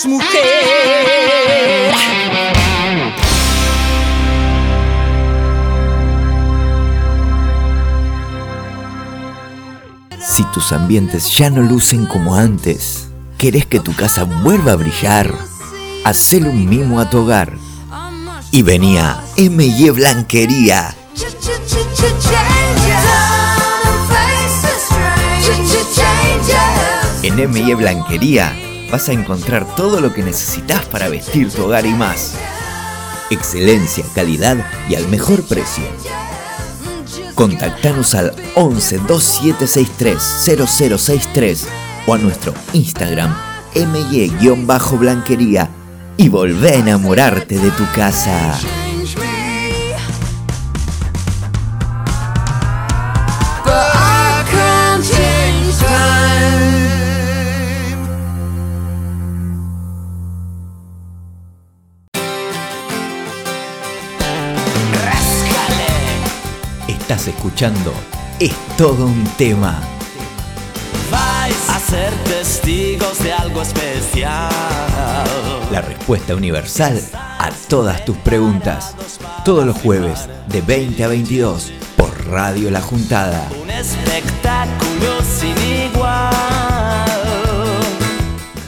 Si tus ambientes ya no lucen como antes, ¿querés que tu casa vuelva a brillar? Hacele un mimo a tu hogar. Y venía M&E Blanquería. En M&E Blanquería vas a encontrar todo lo que necesitas para vestir tu hogar y más. Excelencia, calidad y al mejor precio. Contactanos al 11 2763 0063 o a nuestro Instagram MY-blanquería y volvé a enamorarte de tu casa. Escuchando Es todo un tema. Vais a ser testigos de algo especial. La respuesta universal a todas tus preguntas. Todos los jueves de 20 a 22 por Radio La Juntada. Un espectáculo sin igual.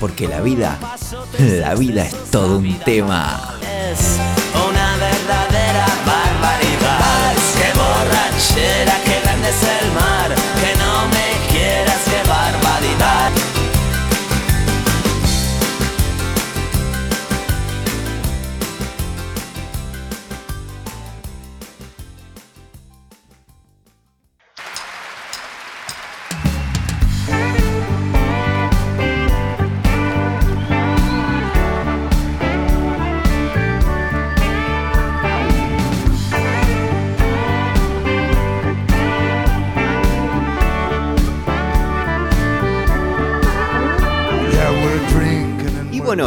Porque la vida, la vida es todo un tema. Borrachera, qué grande es el mar.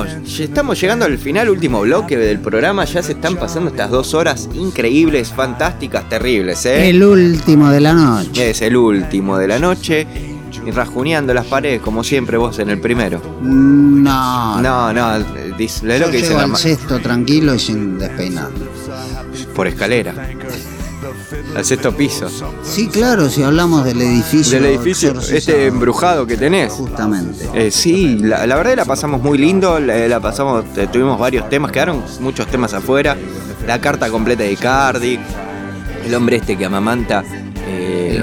Bueno, estamos llegando al final, último bloque del programa. Ya se están pasando estas dos horas increíbles, fantásticas, terribles, ¿eh? El último de la noche. Es el último de la noche. Y rajuneando las paredes, como siempre vos en el primero. No, No, no, es lo Yo que dice la al ma- sexto tranquilo y sin despeinar. por escalera. Al sexto piso. Sí, claro, si hablamos del edificio. Del edificio, exorcizado. este embrujado que tenés. Justamente. Eh, sí, la, la verdad la pasamos muy lindo, la, la pasamos, eh, tuvimos varios temas, quedaron muchos temas afuera. La carta completa de Cardi, el hombre este que amamanta. eh,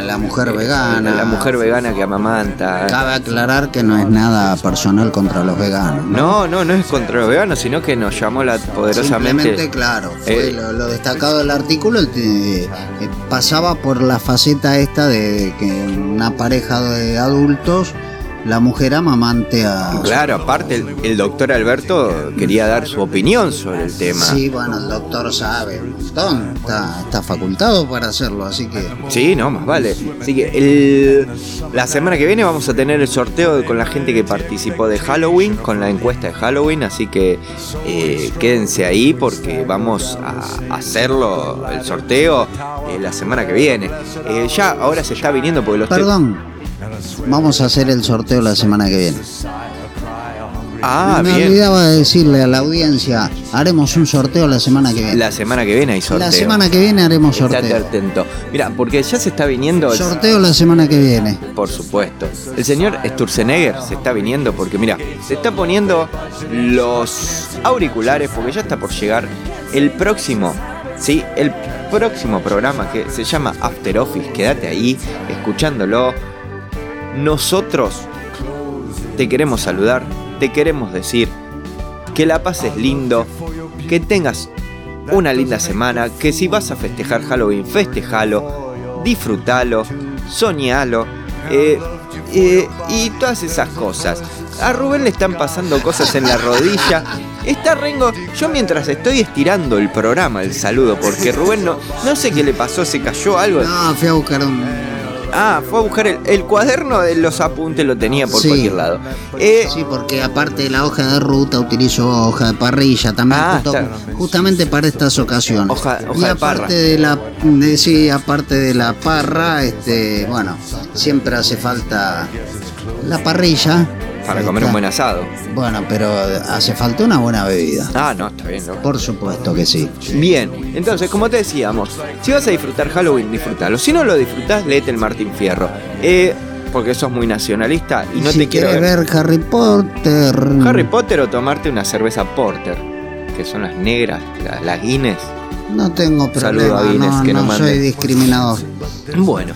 La, la mujer vegana. La mujer vegana que amamanta. Cabe aclarar que no es nada personal contra los veganos. No, no, no es contra los veganos, sino que nos llamó la poderosamente. Simplemente, claro, fue Eh, lo, lo destacado del artículo te- eh, pasaba por la faceta esta de que una pareja de adultos, la mujer amamante a... Claro, aparte el, el doctor Alberto quería dar su opinión sobre el tema. Sí, bueno, el doctor sabe un montón, está, está facultado para hacerlo, así que... Sí, no, más vale. Así que el- la semana que viene vamos a tener el sorteo con la gente que participó de Halloween, con la encuesta de Halloween, así que eh, quédense ahí porque vamos a hacerlo, el sorteo, eh, la semana que viene. Eh, ya ahora se está viniendo porque los... Perdón, vamos a hacer el sorteo la semana que viene. Ah, Me bien. olvidaba de decirle a la audiencia, haremos un sorteo la semana que viene. La semana que viene hay sorteo. La semana que viene haremos Estate sorteo. atento. Mira, porque ya se está viniendo... el- Sorteo la semana que viene. Por supuesto. El señor Sturzenegger se está viniendo porque, mira, se está poniendo los auriculares porque ya está por llegar el próximo, sí, el próximo programa que se llama After Office. Quédate ahí escuchándolo. Nosotros te queremos saludar, te queremos decir que la pases lindo, que tengas una linda semana, que si vas a festejar Halloween, festejalo, disfrútalo, soñalo eh, eh, y todas esas cosas. A Rubén le están pasando cosas en la rodilla. Está Rengo, yo mientras estoy estirando el programa, el saludo, porque Rubén no, no sé qué le pasó, se cayó algo. No, fui a buscar un... Ah, fue a buscar el, el cuaderno de los apuntes, lo tenía por Sí. cualquier lado. Eh, Sí, porque aparte de la hoja de ruta utilizo hoja de parrilla también, Ah, justo- justamente para estas ocasiones. Hoja- hoja y aparte de la de- sí, aparte de la parra, este, bueno, siempre hace falta la parrilla. Para comer un buen asado. Bueno, pero hace falta una buena bebida. Ah, no, está bien, ¿no? Por supuesto que sí. Bien, entonces, como te decíamos, si vas a disfrutar Halloween, disfrutalo. Si no lo disfrutás, léete el Martín Fierro. Eh, porque sos muy nacionalista y no si te quiero quieres ver. ver Harry Potter. Harry Potter o tomarte una cerveza Porter. que son las negras, la- las Guinness. No tengo Saludo a problema, Guinness, no, que no nos soy discriminador. Bueno,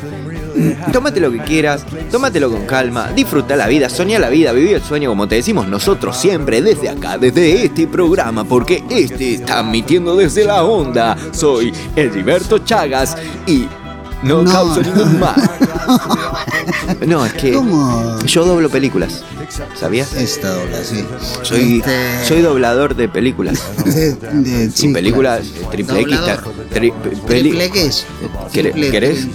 tómate lo que quieras, tómatelo con calma, disfruta la vida, soñá la vida, viví el sueño como te decimos nosotros siempre desde acá, desde este programa, porque este está emitiendo desde la onda. Soy Heriberto Chagas y no, No, causo ningún mal. No, es que ¿Cómo? yo doblo películas, ¿sabías? Esta dobla, sí. Soy, Este- soy doblador de películas. De- de- sí, y películas claro. triple X. Tri- ¿Triple X? ¿Querés, Triple- querés-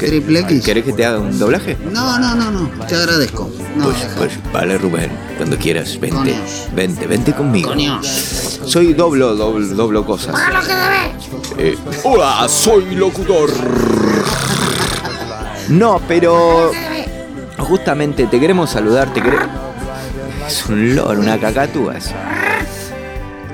X. ¿Querés que te haga un doblaje? No, no, no, no. Te agradezco. No, Pues, pues, vale, Rubén, cuando quieras, vente, Coños. vente, vente conmigo. Coños. Soy doblo, doblo, doblo cosas. Eh, hola, soy locutor. No, pero justamente te queremos saludar, te queremos... Es un loro, una cacatúa eso.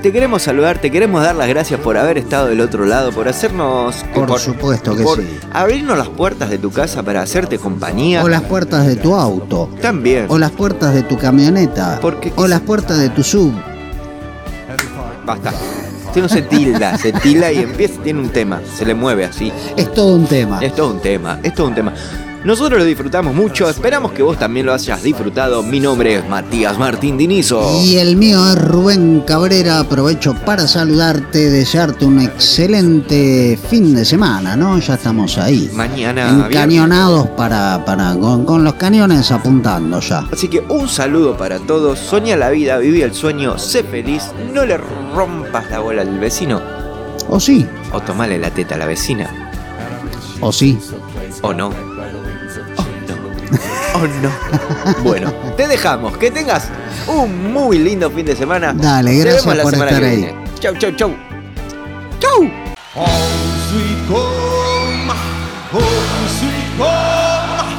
Te queremos saludar, te queremos dar las gracias por haber estado del otro lado, por hacernos... Por supuesto que por sí. abrirnos las puertas de tu casa para hacerte compañía. O las puertas de tu auto. También. O las puertas de tu camioneta. Porque- o las puertas de tu sub. Basta. Este no se tilda, se tilda y empieza, tiene un tema, se le mueve así. Es todo un tema. Es todo un tema, es todo un tema. Nosotros lo disfrutamos mucho, esperamos que vos también lo hayas disfrutado. Mi nombre es Matías Martín Dinizo. Y el mío es Rubén Cabrera. Aprovecho para saludarte, desearte un excelente fin de semana, ¿no? Ya estamos ahí. Mañana. Encañonados para, para con, con los cañones apuntando ya. Así que un saludo para todos, soña la vida, viví el sueño, sé feliz, no le rompas la bola al vecino O sí, o tomale la teta a la vecina, o sí. o no. Oh no. No. Bueno, te dejamos, que tengas un muy lindo fin de semana. Dale, Te gracias vemos la por semana estar que ahí. viene. Chau, chau, chau. Chau. Home sweet home, home sweet home.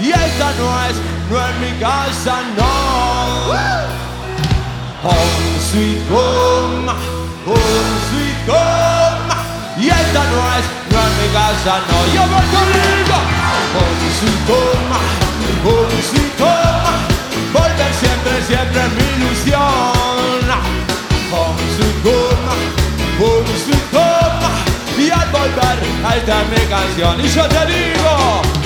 Y esta no es, no es mi casa, no. Home sweet home, home sweet home. Y esta no es, no es mi casa, no. Yo voy conmigo. Esta es mi canción. Y yo te digo.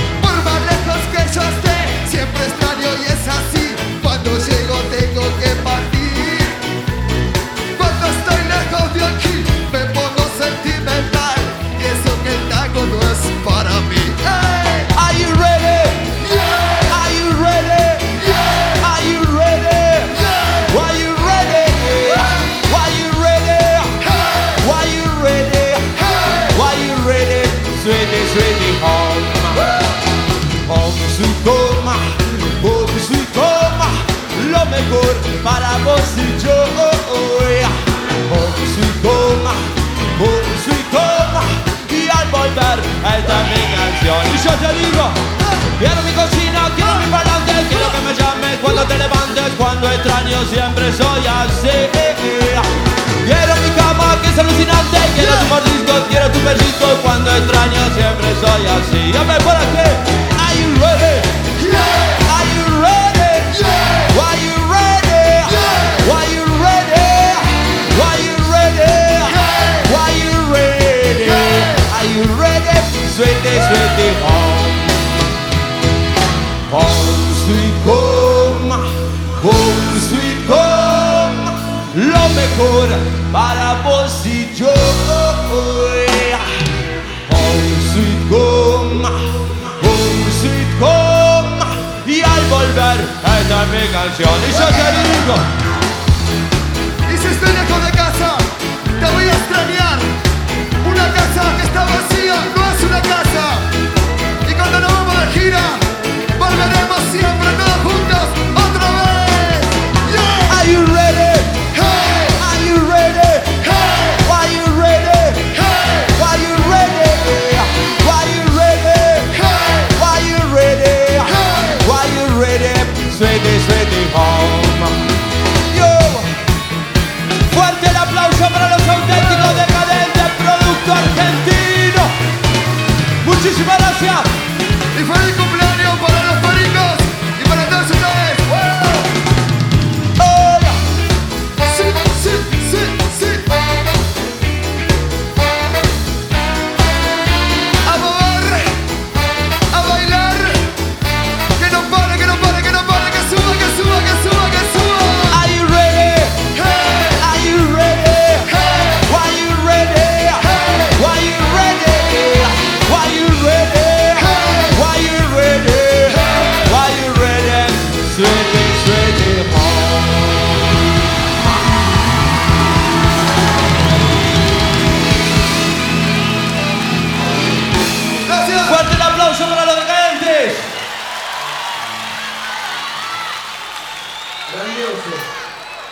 Quiero mi cocina, quiero mi parlante, quiero que me llames cuando te levantes, cuando extraño siempre soy así. Quiero mi cama que es alucinante, quiero tu mordisco, quiero tu besito, cuando extraño siempre soy así. Dame por aquí. Mejor para vos y yo. Home, sweet home. Home, sweet home. Y al volver, esta es mi canción. Y yo te digo. Y si estoy lejos de casa, te voy a extrañar. Una casa que está vacía no es una casa. Y cuando nos vamos de gira, volveremos siempre todos juntos